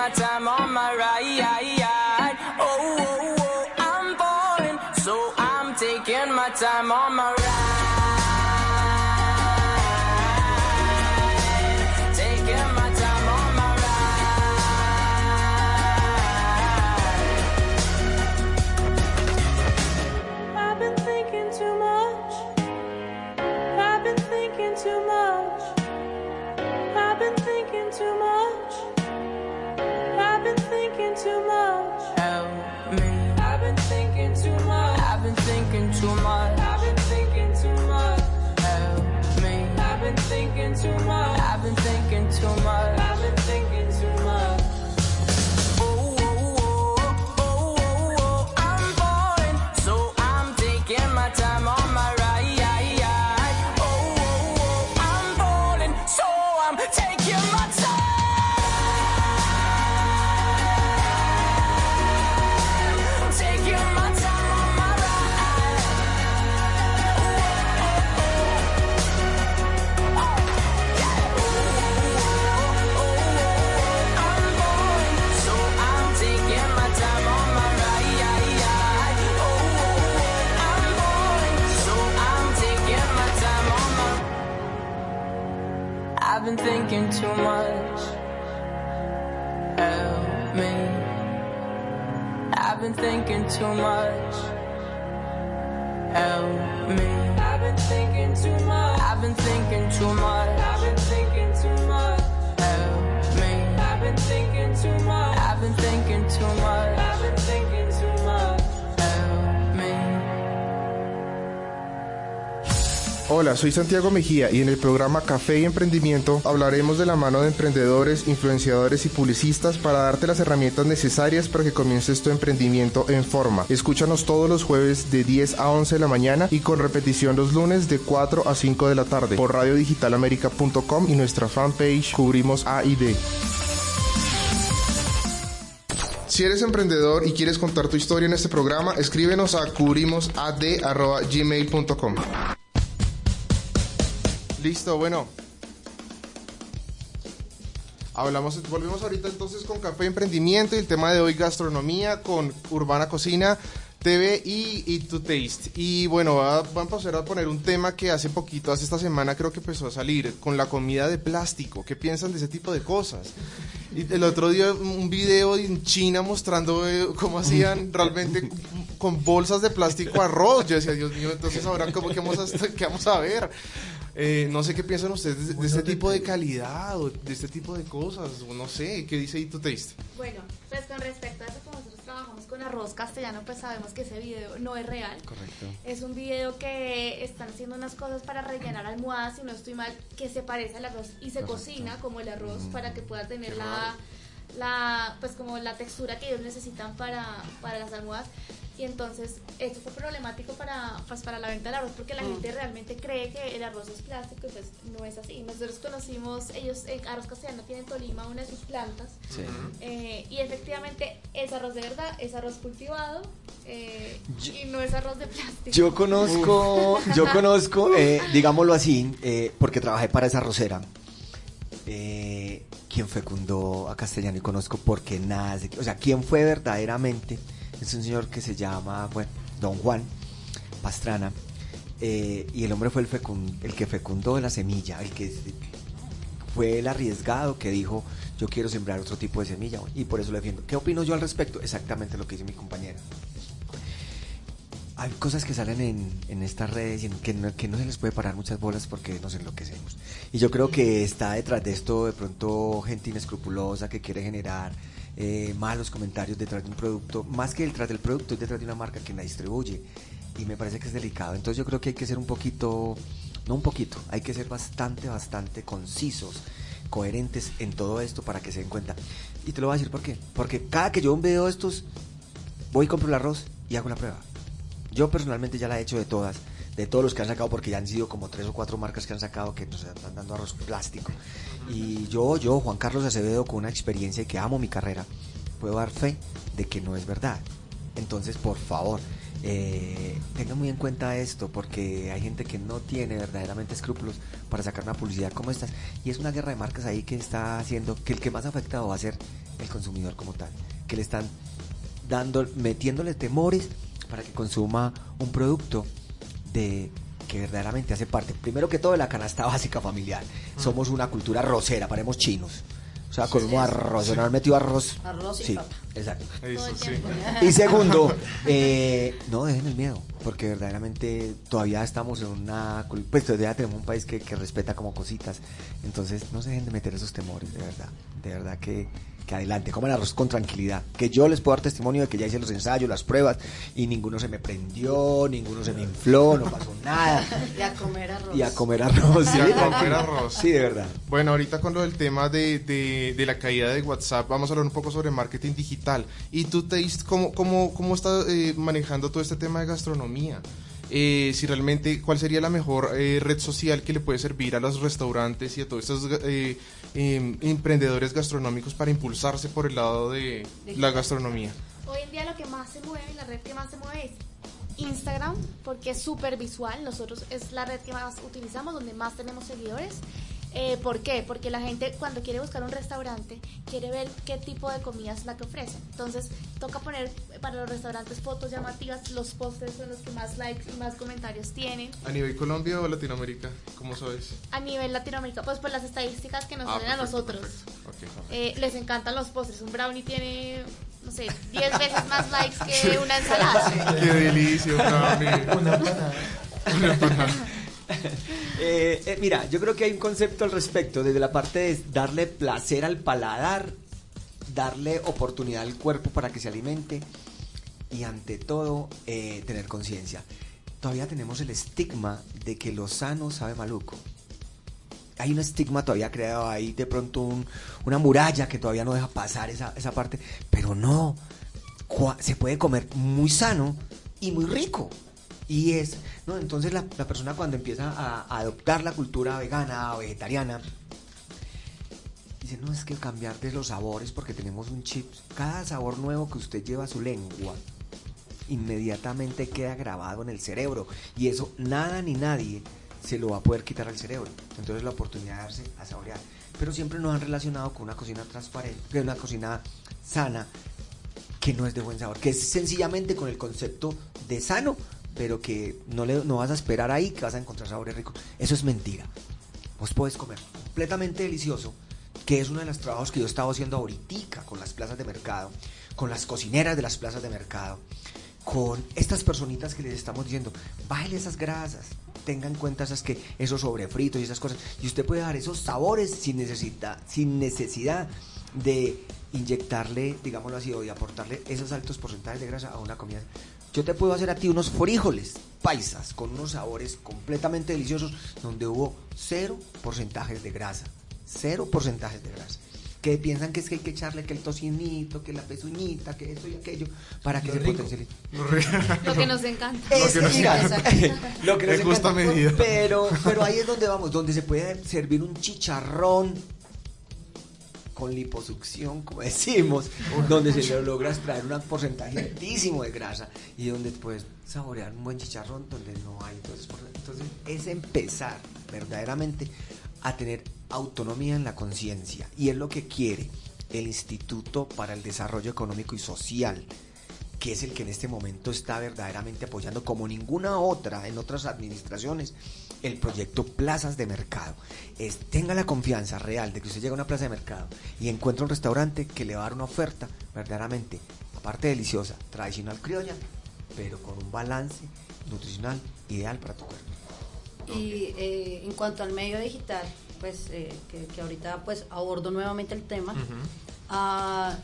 my time thinking Soy Santiago Mejía y en el programa Café y Emprendimiento hablaremos de la mano de emprendedores, influenciadores y publicistas para darte las herramientas necesarias para que comiences tu emprendimiento en forma. Escúchanos todos los jueves de 10 a 11 de la mañana y con repetición los lunes de 4 a 5 de la tarde por radiodigitalamerica.com y nuestra fanpage Cubrimos A y D. Si eres emprendedor y quieres contar tu historia en este programa, escríbenos a cubrimosad.gmail.com. Listo, bueno. Hablamos, volvemos ahorita entonces con Café Emprendimiento y el tema de hoy gastronomía con Urbana Cocina, TV y Eat to Taste. Y bueno, va- vamos a pasar a poner un tema que hace poquito, hace esta semana creo que empezó a salir, con la comida de plástico. ¿Qué piensan de ese tipo de cosas? Y el otro día un video en China mostrando eh, cómo hacían *laughs* realmente con bolsas de plástico arroz. Yo decía, Dios mío, entonces ahora cómo que vamos a, qué vamos a ver. Eh, no sé qué piensan ustedes de, de este tipo de calidad o de este tipo de cosas. O no sé, ¿qué dice Eat to Taste? Bueno, pues con respecto a eso, como nosotros trabajamos con arroz castellano, pues sabemos que ese video no es real. Correcto. Es un video que están haciendo unas cosas para rellenar almohadas, si no estoy mal, que se parece al arroz y se cocina como el arroz para que pueda tener la, la, pues como la textura que ellos necesitan para, para las almohadas. Y entonces esto fue problemático para, pues, para la venta del arroz porque la gente realmente cree que el arroz es plástico y pues no es así. Nosotros conocimos, ellos, eh, Arroz Castellano tiene en Tolima una de sus plantas Sí. eh, y efectivamente es arroz de verdad, es arroz cultivado eh, Yo- y no es arroz de plástico. Yo conozco, yo conozco, eh, digámoslo así, porque trabajé para esa. Eh, quien fecundó a Castellano y conozco porque nace, o sea, quién fue verdaderamente, es un señor que se llama, bueno, Don Juan. Pastrana. eh, y el hombre fue el, que fecundó la semilla, el que fue el arriesgado que dijo yo quiero sembrar otro tipo de semilla y por eso lo defiendo. ¿Qué opino yo al respecto? Exactamente lo que dice mi compañera. Hay cosas que salen en, en estas redes y en que, no, que no se les puede parar muchas bolas porque nos enloquecemos. Y yo creo que está detrás de esto de pronto gente inescrupulosa que quiere generar eh, malos comentarios detrás de un producto. Más que detrás del producto, es detrás de una marca que la distribuye. Y me parece que es delicado. Entonces yo creo que hay que ser un poquito, no un poquito, hay que ser bastante, bastante concisos, coherentes en todo esto para que se den cuenta. Y te lo voy a decir por qué. Porque cada que yo veo estos, voy y compro el arroz y hago la prueba. Yo personalmente ya la he hecho de todas, de todos los que han sacado, porque ya han sido como tres o cuatro marcas que han sacado que nos están dando arroz plástico. Y yo, yo, Juan Carlos Acevedo, con una experiencia y que amo mi carrera, puedo dar fe de que no es verdad. Entonces, por favor, eh, tengan muy en cuenta esto, porque hay gente que no tiene verdaderamente escrúpulos para sacar una publicidad como estas. Y es una guerra de marcas ahí que está haciendo que el que más afectado va a ser el consumidor como tal, que le están dando, metiéndole temores para que consuma un producto de que verdaderamente hace parte, primero que todo, de la canasta básica familiar. Somos una cultura arrocera, paremos chinos. O sea, con un arroz, no han metido arroz. Arroz y sí, papa. exacto. Eso sí. Y segundo, *laughs* eh, no dejen el miedo, porque verdaderamente todavía estamos en una... Pues todavía tenemos un país que, que respeta como cositas. Entonces, no se dejen de meter esos temores, de verdad. De verdad que, que adelante, coman arroz con tranquilidad. Que yo les puedo dar testimonio de que ya hice los ensayos, las pruebas, y ninguno se me prendió, ninguno se me infló, no pasó nada. *laughs* Y a comer arroz. Y a comer arroz. sí, Y a comer arroz. Sí, de verdad. Bueno, ahorita con lo del tema de, de- de la caída de WhatsApp, vamos a hablar un poco sobre marketing digital. ¿Y tú, Taste, cómo, cómo, cómo estás eh, manejando todo este tema de gastronomía? Eh, si realmente, ¿cuál sería la mejor eh, red social que le puede servir a los restaurantes y a todos estos eh, em, emprendedores gastronómicos para impulsarse por el lado de la gastronomía? Hoy en día lo que más se mueve, la red que más se mueve es Instagram, porque es súper visual. Nosotros es la red que más utilizamos, donde más tenemos seguidores. Eh, ¿Por qué? Porque la gente cuando quiere buscar un restaurante quiere ver qué tipo de comida es la que ofrecen. Entonces toca poner para los restaurantes fotos llamativas, los postres son los que más likes y más comentarios tienen. ¿A nivel Colombia o Latinoamérica? ¿Cómo sabes? A nivel Latinoamérica, pues por las estadísticas que nos Ah, salen a perfecto, nosotros. perfecto. Eh, les encantan los postres. Un brownie tiene, no sé, 10 veces más likes que *laughs* una ensalada. ¡Qué delicia, brownie! Una empanada. Una empanada. *laughs* Eh, eh, mira, yo creo que hay un concepto al respecto, desde la parte de darle placer al paladar, darle oportunidad al cuerpo para que se alimente y ante todo eh, tener conciencia. Todavía tenemos el estigma de que lo sano sabe maluco. Hay un estigma todavía creado ahí, de pronto un- una muralla que todavía no deja pasar esa, esa parte, pero no, se puede comer muy sano y muy rico. Y es, ¿no? Entonces la, persona cuando empieza a, adoptar la cultura vegana o vegetariana, dice, no, es que cambiar de los sabores porque tenemos un chip, cada sabor nuevo que usted lleva a su lengua, inmediatamente queda grabado en el cerebro. Y eso nada ni nadie se lo va a poder quitar al cerebro. Entonces la oportunidad de darse a saborear. Pero siempre nos han relacionado con una cocina transparente, que una cocina sana, que no es de buen sabor, que es sencillamente con el concepto de sano, pero que no, le, no vas a esperar ahí que vas a encontrar sabores ricos. Eso es mentira. Vos podés comer completamente delicioso, que es uno de los trabajos que yo estaba haciendo ahorita con las plazas de mercado, con las cocineras de las plazas de mercado, con estas personitas que les estamos diciendo, bájale esas grasas, tenga en cuenta esas que, esos sobrefritos y esas cosas, y usted puede dar esos sabores sin necesidad, sin necesidad de inyectarle, digámoslo así, o de aportarle esos altos porcentajes de grasa a una comida. Yo te puedo hacer a ti unos frijoles paisas con unos sabores completamente deliciosos donde hubo cero porcentajes de grasa. Cero porcentajes de grasa. Que piensan que es que hay que echarle que el tocinito, que la pezuñita, que esto y aquello, para que Lo se rico. potencialice. Lo que nos encanta. Es- que nos encanta. lo que nos En justa encanta. *laughs* medida. Pero, pero ahí es donde vamos, donde se puede servir un chicharrón con liposucción, como *laughs* decimos, donde se logra extraer un porcentaje altísimo de grasa y donde puedes saborear un buen chicharrón donde no hay. Entonces, entonces es empezar verdaderamente a tener autonomía en la conciencia y es lo que quiere el Instituto para el Desarrollo Económico y Social que es el que en este momento está verdaderamente apoyando como ninguna otra en otras administraciones el proyecto Plazas de Mercado. Es, tenga la confianza real de que usted llega a una plaza de mercado y encuentra un restaurante que le va a dar una oferta verdaderamente, aparte deliciosa, tradicional criolla, pero con un balance nutricional ideal para tu cuerpo. Y eh, en cuanto al medio digital, pues eh, que, que ahorita pues abordo nuevamente el tema, ah,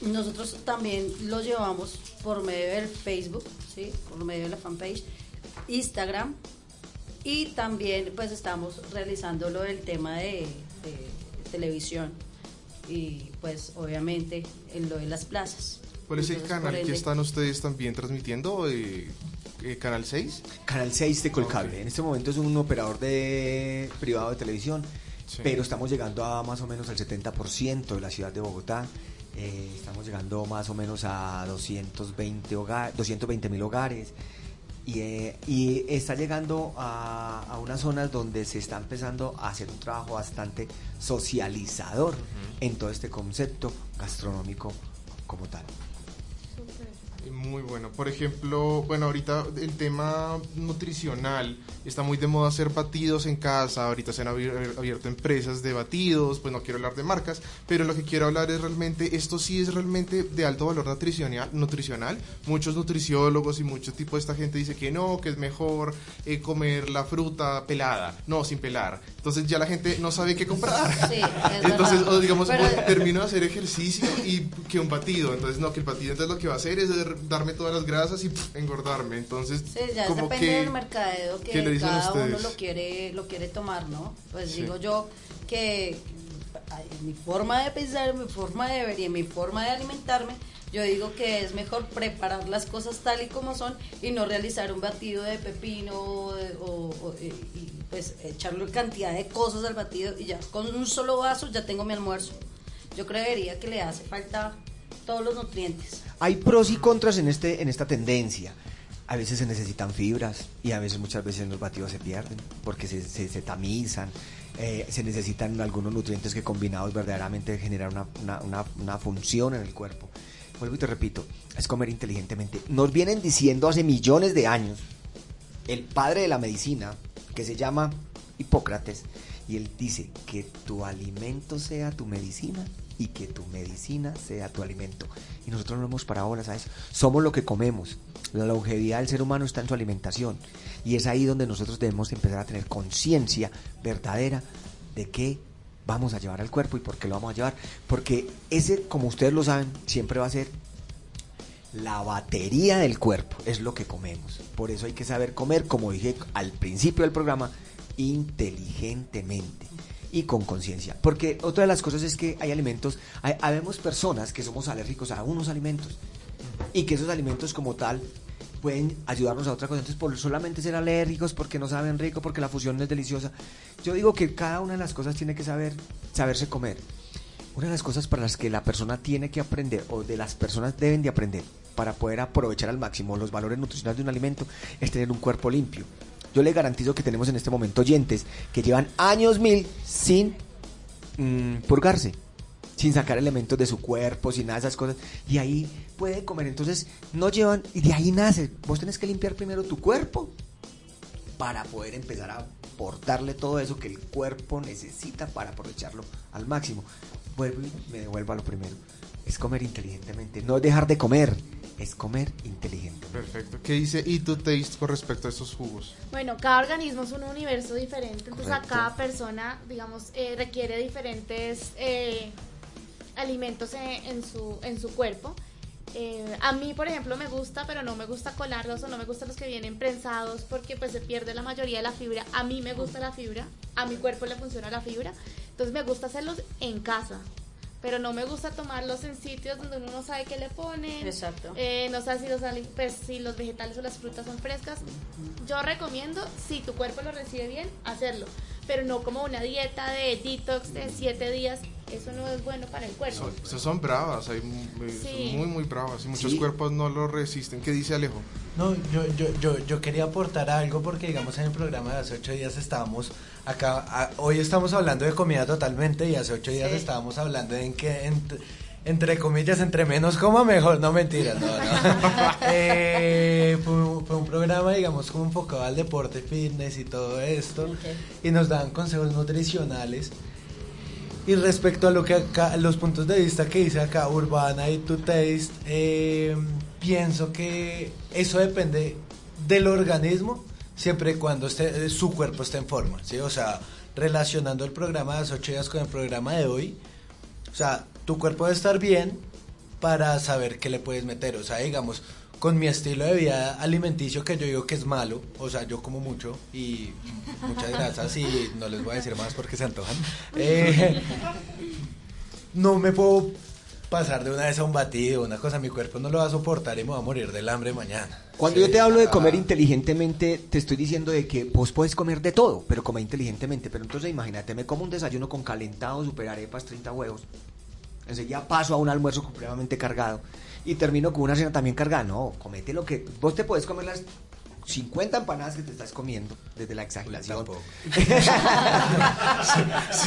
nosotros también lo llevamos por medio del Facebook, ¿sí? por medio de la fanpage, Instagram y también pues estamos realizando lo del tema de, de televisión y pues obviamente en lo de las plazas. ¿Cuál es el Entonces, canal que están ustedes también transmitiendo? Eh, eh, ¿Canal 6? Canal 6 de Colcable. En este momento es un operador de privado de televisión, Sí. pero estamos llegando a más o menos al 70% de la ciudad de Bogotá. Eh, estamos llegando más o menos a 220 hogares, 220 mil hogares. Y, eh, y está llegando a, a unas zonas donde se está empezando a hacer un trabajo bastante socializador en todo este concepto gastronómico como tal. Eh, Muy bueno. Por ejemplo, bueno, ahorita el tema nutricional está muy de moda hacer batidos en casa. Ahorita se han abier- abierto empresas de batidos. Pues no quiero hablar de marcas, pero lo que quiero hablar es realmente, esto sí es realmente de alto valor nutricional. nutricional. Muchos nutriciólogos y mucho tipo de esta gente dice que no, que es mejor eh, comer la fruta pelada, no sin pelar. Entonces ya la gente no sabe qué comprar. Sí, es *laughs* Entonces, o digamos, Pero- termino de hacer ejercicio y que un batido. Entonces, no, que el batido entonces lo que va a hacer es dar- darme todas las grasas y pff, engordarme. Entonces, Sí, ya como depende que... del mercadeo ¿qué que le cada uno ustedes? lo quiere, lo quiere tomar, ¿no? Pues Sí. digo yo que mi forma de pensar, en mi forma de ver y mi forma de alimentarme, yo digo que es mejor preparar las cosas tal y como son y no realizar un batido de pepino o, o- o- y, pues echarle cantidad de cosas al batido y ya con un solo vaso ya tengo mi almuerzo. Yo creería que le hace falta todos los nutrientes. Hay pros y contras en, este, en esta tendencia. A veces se necesitan fibras y a veces muchas veces los batidos se pierden porque se, se, se tamizan. eh, se necesitan algunos nutrientes que combinados verdaderamente generan una, una, una, una función en el cuerpo. Vuelvo y te repito, es comer inteligentemente. Nos vienen diciendo hace millones de años el padre de la medicina, que se llama Hipócrates, y él dice que tu alimento sea tu medicina y que tu medicina sea tu alimento. Y nosotros no hemos parado bolas a eso. Somos lo que comemos. La longevidad del ser humano está en su alimentación. Y es ahí donde nosotros debemos empezar a tener conciencia verdadera de qué vamos a llevar al cuerpo y por qué lo vamos a llevar. Porque ese, como ustedes lo saben, siempre va a ser la batería del cuerpo es lo que comemos. Por eso hay que saber comer, como dije al principio del programa, inteligentemente y con conciencia. Porque otra de las cosas es que hay alimentos, hay, habemos personas que somos alérgicos a unos alimentos y que esos alimentos como tal pueden ayudarnos a otra cosa. Entonces, por solamente ser alérgicos, porque no saben rico, porque la fusión no es deliciosa. Yo digo que cada una de las cosas tiene que saber, saberse comer. Una de las cosas para las que la persona tiene que aprender, o de las personas deben de aprender, para poder aprovechar al máximo los valores nutricionales de un alimento, es tener un cuerpo limpio. Yo le garantizo que tenemos en este momento oyentes que llevan años mil sin mm, purgarse, sin sacar elementos de su cuerpo, sin nada de esas cosas, y ahí puede comer. Entonces, no llevan, y de ahí nace. Vos tenés que limpiar primero tu cuerpo para poder empezar a aportarle todo eso que el cuerpo necesita para aprovecharlo al máximo. Vuelvo y me devuelvo a lo primero. Es comer inteligentemente, no dejar de comer, es comer inteligentemente. Perfecto. ¿Qué dice Eat to Taste con respecto a estos jugos? Bueno, cada organismo es un universo diferente, entonces a cada persona, digamos, eh, requiere diferentes eh, alimentos en, en su, en su cuerpo. Eh, a mí, por ejemplo, me gusta, pero no me gusta colarlos o no me gustan los que vienen prensados porque pues se pierde la mayoría de la fibra. A mí me gusta la fibra, a mi cuerpo le funciona la fibra, entonces me gusta hacerlos en casa. Pero no me gusta tomarlos en sitios donde uno no sabe qué le ponen. Exacto. Eh, no sé si los, pues, si los vegetales o las frutas son frescas. Yo recomiendo, si tu cuerpo lo recibe bien, hacerlo. Pero no como una dieta de detox de 7 días. Eso no es bueno para el cuerpo. Son, esas son bravas, hay eh, Sí. son muy, muy bravas y muchos Sí. cuerpos no lo resisten. ¿Qué dice Alejo? No, yo, yo, yo, yo quería aportar algo porque digamos en el programa de hace ocho días estábamos acá, a- hoy estamos hablando de comida totalmente y hace ocho días Sí. estábamos hablando en que, en, entre comillas, entre menos coma mejor, no mentiras, no, no. *laughs* Eh, fue, un- fue un programa, digamos, como enfocado al deporte, fitness y todo esto, y nos daban consejos nutricionales. Y respecto a lo que acá, los puntos de vista que dice acá Urbana y To Taste, eh, pienso que eso depende del organismo siempre y cuando esté, eh, su cuerpo esté en forma, ¿sí? O sea, relacionando el programa de las ocho días con el programa de hoy, o sea, tu cuerpo debe estar bien para saber qué le puedes meter. O sea, digamos, con mi estilo de vida alimenticio que yo digo que es malo, o sea, yo como mucho y muchas grasas y no les voy a decir más porque se antojan. *laughs* eh, no me puedo pasar de una vez a un batido, una cosa, mi cuerpo no lo va a soportar y me va a morir del hambre mañana. Cuando Sí. yo te hablo de comer Ah. inteligentemente, te estoy diciendo de que vos puedes comer de todo, pero comer inteligentemente. Pero entonces imagínate, me como un desayuno con calentado, super arepas, 30 huevos. Enseguida paso a un almuerzo supremamente cargado y termino con una cena también cargada. No, comete lo que... Vos te puedes comer las 50 empanadas que te estás comiendo, desde la exageración. *laughs*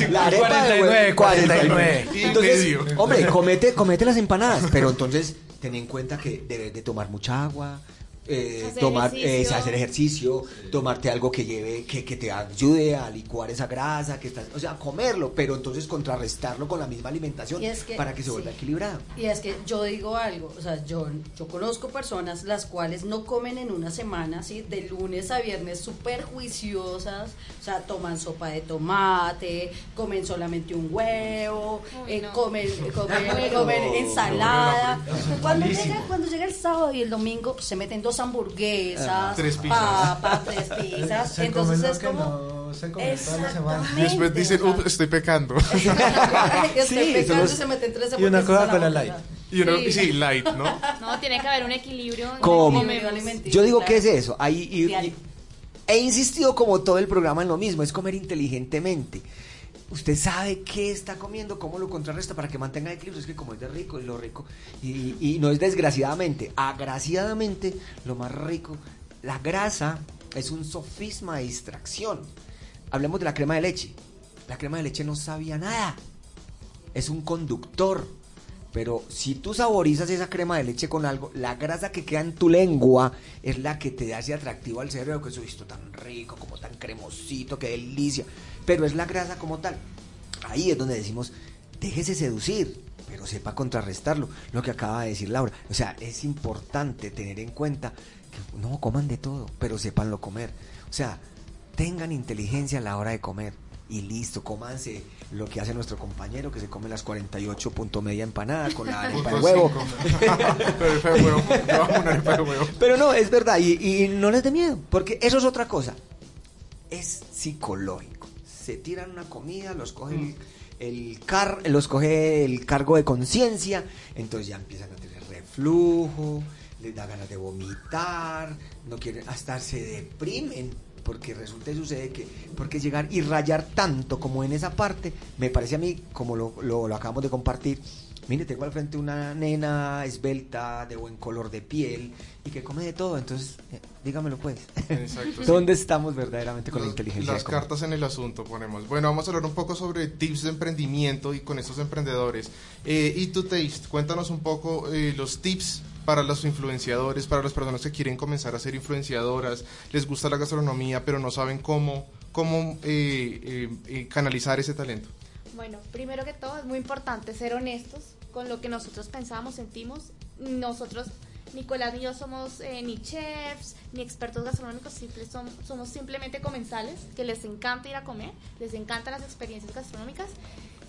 La arepa de 49, huevo, 49. Y Entonces, medio. hombre, comete, comete las empanadas, pero entonces ten en cuenta que debes de tomar mucha agua, eh, Hacer tomar, ejercicio. eh, hacer ejercicio, tomarte algo que lleve, que, que te ayude a licuar esa grasa, que estás, o sea, comerlo, pero entonces contrarrestarlo con la misma alimentación Y es que- para que se vuelva sí. equilibrado. Y es que yo digo algo, o sea, yo, yo conozco personas las cuales no comen en una semana, ¿sí? De lunes a viernes súper juiciosas, o sea, toman sopa de tomate, comen solamente un huevo, Uy, eh, no. comen, comen, comen ensalada. Cuando llega, cuando llega el sábado y el domingo, se meten dos hamburguesas, Ah, Tres pizzas. papas, tres *laughs* pizzas. Se Entonces es que como... no se la. Después dicen, estoy pecando. *laughs* Estoy Sí, pecando, se meten tres Y una hamburguesas a la light. Y uno, Sí. sí, light, ¿no? No, tiene que haber un equilibrio. alimenticio, Yo digo claro. que es eso. Ahí, y- he insistido como todo el programa en lo mismo, es comer inteligentemente. Usted sabe qué está comiendo, cómo lo contrarresta para que mantenga equilibrio. Es que como es de rico, es lo rico. Y, y no es desgraciadamente, agraciadamente, lo más rico. La grasa es un sofisma de distracción. Hablemos de la crema de leche. La crema de leche no sabía nada. Es un conductor. Pero si tú saborizas esa crema de leche con algo, la grasa que queda en tu lengua es la que te hace atractivo al cerebro, que eso visto tan rico, como tan cremosito, qué delicia. Pero es la grasa como tal. Ahí es donde decimos, déjese seducir, pero sepa contrarrestarlo. Lo que acaba de decir Laura. O sea, es importante tener en cuenta que no coman de todo, pero sépanlo comer. O sea, tengan inteligencia a la hora de comer. Y listo, cómanse lo que hace nuestro compañero que se come las 48 punto media empanadas con la *laughs* arepa de huevo. Pero no, es verdad, y, y no les dé miedo, porque eso es otra cosa. Es psicológico. Se tiran una comida, los coge el, el car, los coge el cargo de conciencia, entonces ya empiezan a tener reflujo, les da ganas de vomitar, no quieren, hasta se deprimen. Porque resulta y sucede que, porque llegar y rayar tanto como en esa parte, me parece a mí, como lo, lo, lo acabamos de compartir, Mire, tengo al frente una nena esbelta, de buen color de piel y que come de todo. Entonces, eh, dígamelo pues. Exacto, *laughs* sí. ¿Dónde estamos verdaderamente con la inteligencia? Las cartas en el asunto ponemos. Bueno, vamos a hablar un poco sobre tips de emprendimiento y con estos emprendedores. Eh, y to Taste, cuéntanos un poco eh, los tips para los influenciadores, para las personas que quieren comenzar a ser influenciadoras, les gusta la gastronomía, pero no saben cómo, cómo eh, eh, eh, canalizar ese talento. Bueno, primero que todo es muy importante ser honestos con lo que nosotros pensamos, sentimos. Nosotros, Nicolás y yo somos eh, ni chefs, ni expertos gastronómicos, simple- som- somos simplemente comensales que les encanta ir a comer, les encantan las experiencias gastronómicas.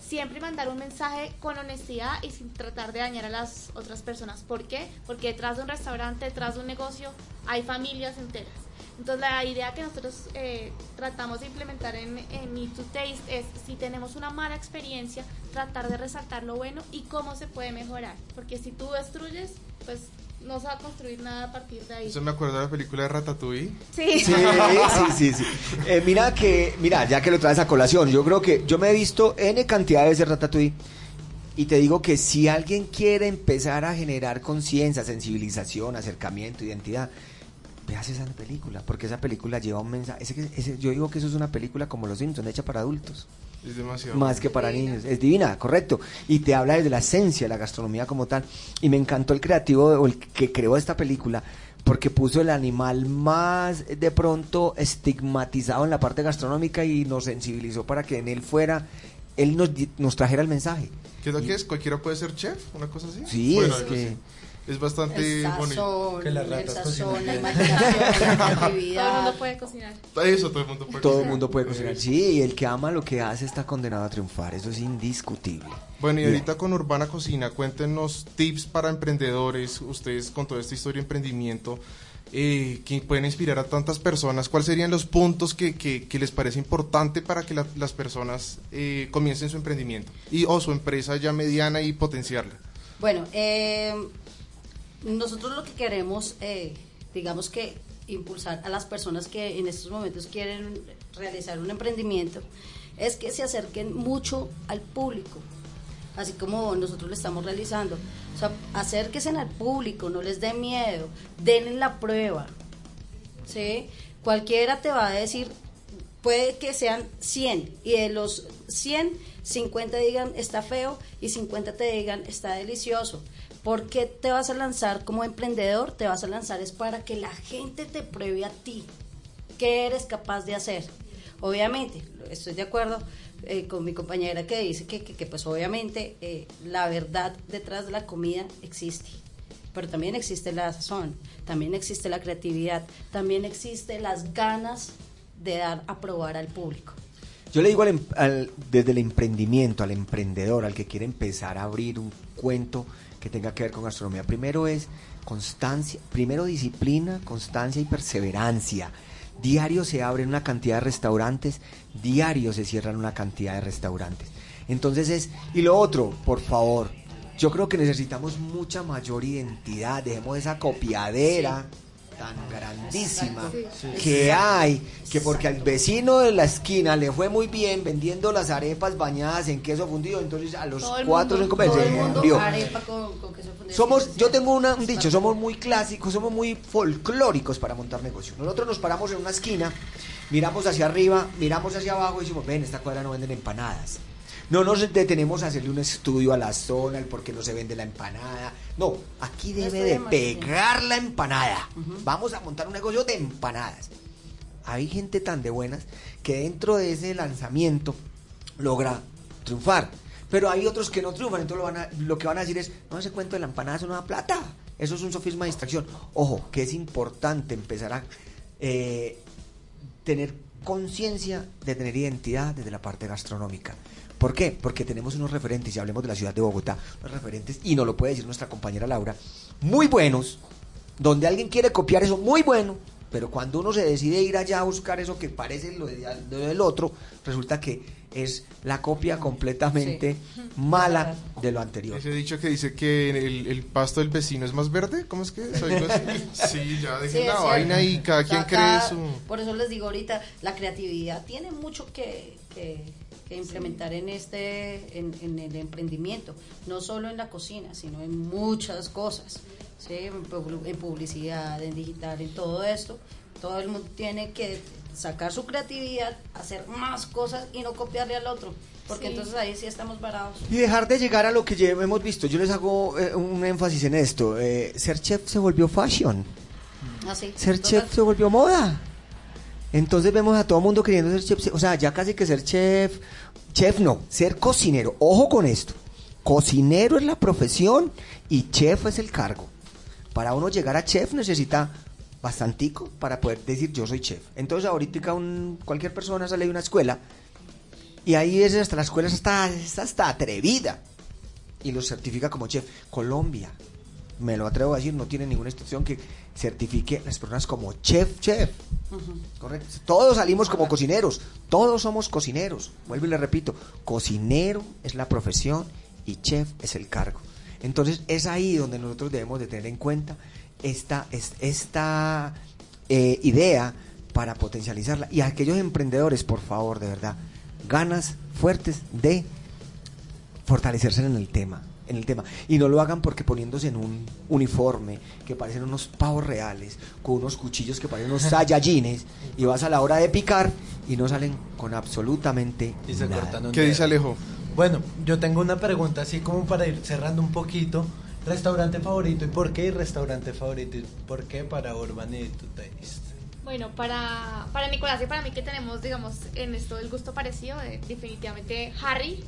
Siempre mandar un mensaje con honestidad y sin tratar de dañar a las otras personas. ¿Por qué? Porque detrás de un restaurante, detrás de un negocio, hay familias enteras. Entonces la idea que nosotros eh, tratamos de implementar en, en Eat to Taste es si tenemos una mala experiencia, tratar de resaltar lo bueno y cómo se puede mejorar. Porque si tú destruyes, pues no se va a construir nada a partir de ahí. Eso me acuerdo de la película de Ratatouille. Sí. Sí, sí, sí, sí. Eh, mira que, mira, ya que lo traes a colación, yo creo que yo me he visto N cantidad de veces Ratatouille y te digo que si alguien quiere empezar a generar conciencia, sensibilización, acercamiento, identidad, veas esa película, porque esa película lleva un mensaje. ese ese- yo digo que eso es una película como Los Simpsons, hecha para adultos. Es demasiado. más que para niños. Es divina, correcto. Y te habla desde la esencia de la gastronomía como tal. Y me encantó el creativo o el que creó esta película porque puso el animal más de pronto estigmatizado en la parte gastronómica y nos sensibilizó para que en él fuera, él nos, nos trajera el mensaje. ¿Qué es lo que es? ¿Cualquiera puede ser chef? ¿Una cosa así? Sí, Bueno, es algo que- así. Es bastante El bonito. sazón, Que las el sazón, la imaginación, la *laughs* Todo el creatividad. mundo puede cocinar. Eso todo el mundo puede Todo el cocinar. mundo puede cocinar. Sí, y el que ama lo que hace está condenado a triunfar. Eso es indiscutible. Bueno, y Bien. ahorita con Urbana Cocina, cuéntenos tips para emprendedores, ustedes con toda esta historia de emprendimiento, eh, que pueden inspirar a tantas personas. ¿Cuáles serían los puntos que, que- que les parece importante para que la- las personas eh, comiencen su emprendimiento y o su empresa ya mediana y potenciarla? Bueno, eh, nosotros lo que queremos, eh, digamos que impulsar a las personas que en estos momentos quieren realizar un emprendimiento, es que se acerquen mucho al público, así como nosotros lo estamos realizando. O sea, acérquense al público, no les dé miedo, denle la prueba. ¿sí? Cualquiera te va a decir, puede que sean 100 y de los 100, 50 digan está feo y 50 te digan está delicioso. ¿Por qué te vas a lanzar como emprendedor? Te vas a lanzar es para que la gente te pruebe a ti. ¿Qué eres capaz de hacer? Obviamente, estoy de acuerdo eh, con mi compañera que dice que, que- que, pues obviamente eh, la verdad detrás de la comida existe pero también existe la sazón, también existe la creatividad, también existe las ganas de dar a probar al público. Yo le digo al em- al- desde el emprendimiento, al emprendedor, al que quiere empezar a abrir un cuento que tenga que ver con gastronomía, primero es constancia, primero disciplina, constancia y perseverancia. Diario se abren una cantidad de restaurantes, diario se cierran una cantidad de restaurantes. Entonces es, y lo otro, por favor, yo creo que necesitamos mucha mayor identidad, dejemos esa copiadera tan grandísima que hay, que porque al vecino de la esquina le fue muy bien vendiendo las arepas bañadas en queso fundido, entonces a los Todo cuatro o cinco meses. Somos, yo tengo una- un dicho, somos muy clásicos, somos muy folclóricos para montar negocios. Nosotros nos paramos en una esquina, miramos hacia arriba, miramos hacia abajo y decimos, ven, esta cuadra no venden empanadas. No nos detenemos a hacerle un estudio a la zona, el por qué no se vende la empanada. No, aquí debe de pegar la empanada. Vamos a montar un negocio de empanadas. Hay gente tan de buenas que dentro de ese lanzamiento logra triunfar. Pero hay otros que no triunfan, entonces lo, van a- lo que van a decir es, no, ese cuento de la empanada eso no da plata. Eso es un sofisma de distracción. Ojo, que es importante empezar a eh, tener conciencia de tener identidad desde la parte gastronómica. ¿Por qué? Porque tenemos unos referentes, y hablemos de la ciudad de Bogotá, unos referentes, y nos lo puede decir nuestra compañera Laura, muy buenos, donde alguien quiere copiar eso muy bueno, pero cuando uno se decide ir allá a buscar eso que parece lo, de- lo del otro, resulta que es la copia completamente mala de lo anterior. Ese dicho que dice que el, el pasto del vecino es más verde, ¿cómo es que es? *laughs* Sí, ya Sí, dejen es la cierto. vaina y cada O sea, quien cree cada- su... Por eso les digo ahorita, la creatividad tiene mucho que, que- que implementar en este, en, en el emprendimiento, no solo en la cocina, sino en muchas cosas, ¿sí? en, publi- en publicidad, en digital, en todo esto. Todo el mundo tiene que sacar su creatividad, hacer más cosas y no copiarle al otro, porque Sí. entonces ahí sí estamos parados. Y dejar de llegar a lo que hemos visto. Yo les hago eh, un énfasis en esto. Eh, ser chef se volvió fashion. Así, Ser total. chef se volvió moda. Entonces vemos a todo mundo queriendo ser chef. O sea, ya casi que ser chef. Chef no, ser cocinero. Ojo con esto. Cocinero es la profesión y chef es el cargo. Para uno llegar a chef necesita bastantico para poder decir yo soy chef. Entonces ahorita un, cualquier persona sale de una escuela y ahí es hasta la escuela es hasta, hasta atrevida y lo certifica como chef. Colombia, me lo atrevo a decir, no tiene ninguna institución que certifique a las personas como chef, chef. Correcto. Todos salimos como cocineros, todos somos cocineros. Vuelvo y le repito, cocinero es la profesión y chef es el cargo. Entonces es ahí donde nosotros debemos de tener en cuenta esta, es- esta eh, idea para potencializarla. Y a aquellos emprendedores, por favor, de verdad, ganas fuertes de fortalecerse en el tema. En el tema. Y no lo hagan porque poniéndose en un uniforme que parecen unos pavos reales, con unos cuchillos que parecen unos *laughs* sayajines, y vas a la hora de picar y no salen con absolutamente Y se nada. cortan un ¿Qué dedo. dice Alejo? Bueno, yo tengo una pregunta así como para ir cerrando un poquito. ¿Restaurante favorito y por qué? Y restaurante favorito y por qué para Urban y Taste. Bueno, para, para Nicolás y para mí que tenemos, digamos, en esto el gusto parecido, eh, definitivamente Harry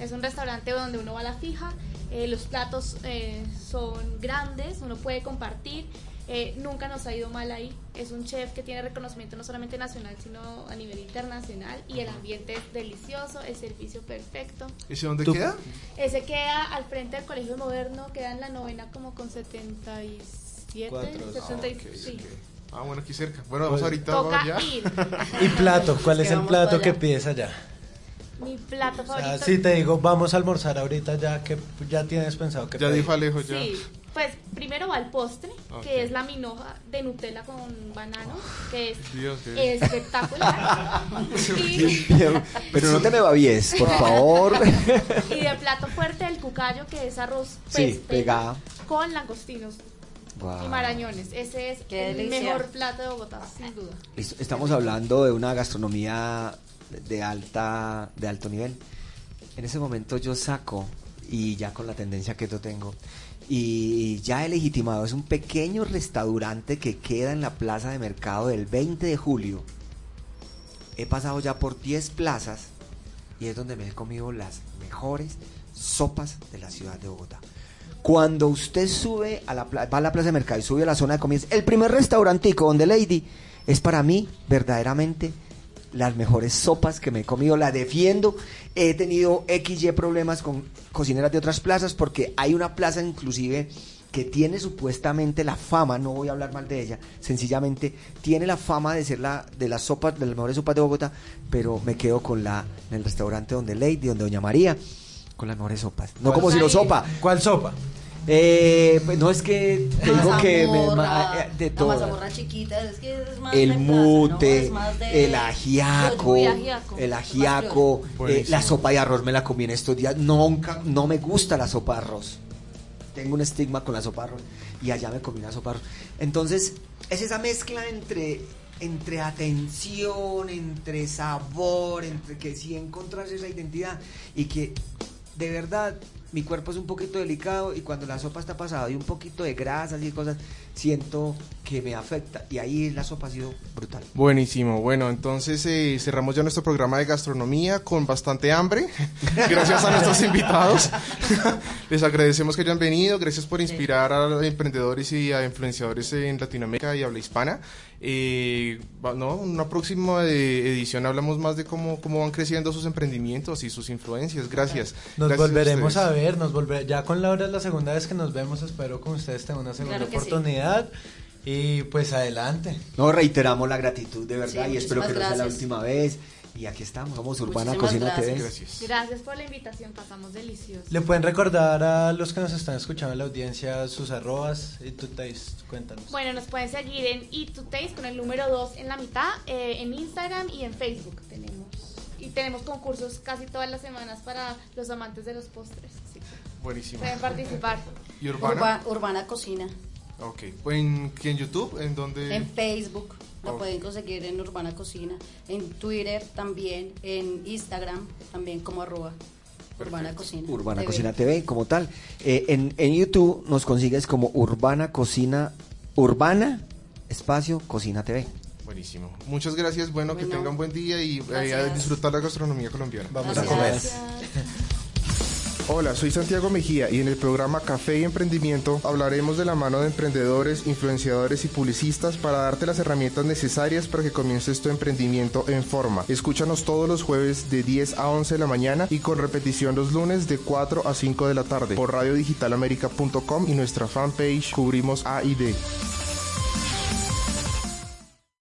es un restaurante donde uno va a la fija, eh, los platos eh, son grandes, uno puede compartir, eh, nunca nos ha ido mal ahí, es un chef que tiene reconocimiento no solamente nacional, sino a nivel internacional y el ambiente es delicioso, el servicio perfecto. ¿Ese dónde Tú- queda? Ese queda al frente del Colegio Moderno, queda en la novena como con 77, Cuatro, 70, Ok, sí. ok. Ah, bueno, aquí cerca. Bueno, vamos ahorita Toca allá. ir. *laughs* ¿Y plato? ¿Cuál es el plato que pides allá? Mi plato O sea, favorito. si te digo, vamos a almorzar ahorita ya que ya tienes pensado que Ya pedir? dijo Alejo, ya. Sí, pues primero va el postre, que es la minoja de Nutella con banano, que es Dios, espectacular. *laughs* y, Pero, no te me babies, por favor. *laughs* y de plato fuerte el cucayo, que es arroz Sí, pegado. con langostinos y marañones. Ese es Qué el delicia. mejor plato de Bogotá, sin duda. Estamos hablando de una gastronomía de alta, de alto nivel. En ese momento yo saco, y ya con la tendencia que yo tengo, y ya he legitimado, es un pequeño restaurante que queda en la plaza de mercado del 20 de julio. He pasado ya por 10 plazas y es donde me he comido las mejores sopas de la ciudad de Bogotá. Cuando usted sube a la, va a la plaza de mercado y sube a la zona de comidas, el primer restaurantico donde Lady es para mí verdaderamente las mejores sopas que me he comido, la defiendo. He tenido XY problemas con cocineras de otras plazas porque hay una plaza inclusive que tiene supuestamente la fama, no voy a hablar mal de ella, sencillamente tiene la fama de ser la de las sopas, de las mejores sopas de Bogotá, pero me quedo con la en el restaurante donde Lady, donde Doña María, con las mejores sopas. No como si no sopa. ¿Cuál sopa? Eh, pues no es que te digo que me- ma- eh, de La todo. chiquita, es que es más El de plaza, ¿no? mute, Es más de- el ajiaco, el ajiaco, eh, Buenísimo. la sopa de arroz me la comí en estos días. Nunca, no me gusta la sopa de arroz. Tengo un estigma con la sopa de arroz y allá me comí una sopa de arroz. Entonces, es esa mezcla entre entre atención, entre sabor, entre que sí encontrar esa identidad y que de verdad mi cuerpo es un poquito delicado y cuando la sopa está pasada y un poquito de grasas y cosas, siento que me afecta y ahí la sopa ha sido brutal. Buenísimo. Bueno, entonces eh, cerramos ya nuestro programa de gastronomía con bastante hambre. *laughs* Gracias a nuestros *laughs* invitados. *laughs* Les agradecemos que hayan venido. Gracias por inspirar a emprendedores y a influenciadores en Latinoamérica y habla hispana. Eh, va- no, en una próxima eh, edición hablamos más de cómo, cómo van creciendo sus emprendimientos y sus influencias. Gracias. Nos Gracias volveremos a ver, nos volver ya con Laura es la segunda vez que nos vemos, espero con ustedes tengan una segunda Claro que sí. oportunidad y pues adelante. No reiteramos la gratitud de verdad Sí, y espero que no sea la última vez. Y aquí estamos, somos Urbana Muchísimas Cocina gracias. TV. Gracias. Gracias por la invitación, pasamos delicioso. Le pueden recordar a los que nos están escuchando en la audiencia sus arrobas y tu taste, cuéntanos. Bueno, nos pueden seguir en Taste con el número 2 en la mitad, eh, en Instagram y en Facebook tenemos. Y tenemos concursos casi todas las semanas para los amantes de los postres. así que Buenísimo. pueden participar. *laughs* ¿Y Urbana? Urba- Urbana Cocina. Ok. ¿En, en YouTube? ¿En dónde? En Facebook la Ok. pueden conseguir en Urbana Cocina. En Twitter también. En Instagram también como arroba Urbana Cocina. Urbana TV. Cocina TV como tal. Eh, en, en YouTube nos consigues como Urbana Cocina, Urbana Espacio Cocina TV. Buenísimo. Muchas gracias. Bueno, que Bueno. tengan buen día y eh, a disfrutar la gastronomía colombiana. Vamos a Gracias. comer. *laughs* Hola, soy Santiago Mejía y en el programa Café y Emprendimiento hablaremos de la mano de emprendedores, influenciadores y publicistas para darte las herramientas necesarias para que comiences tu emprendimiento en forma. Escúchanos todos los jueves de 10 a 11 de la mañana y con repetición los lunes de 4 a 5 de la tarde por radiodigitalamerica.com y nuestra fanpage Cubrimos A y D.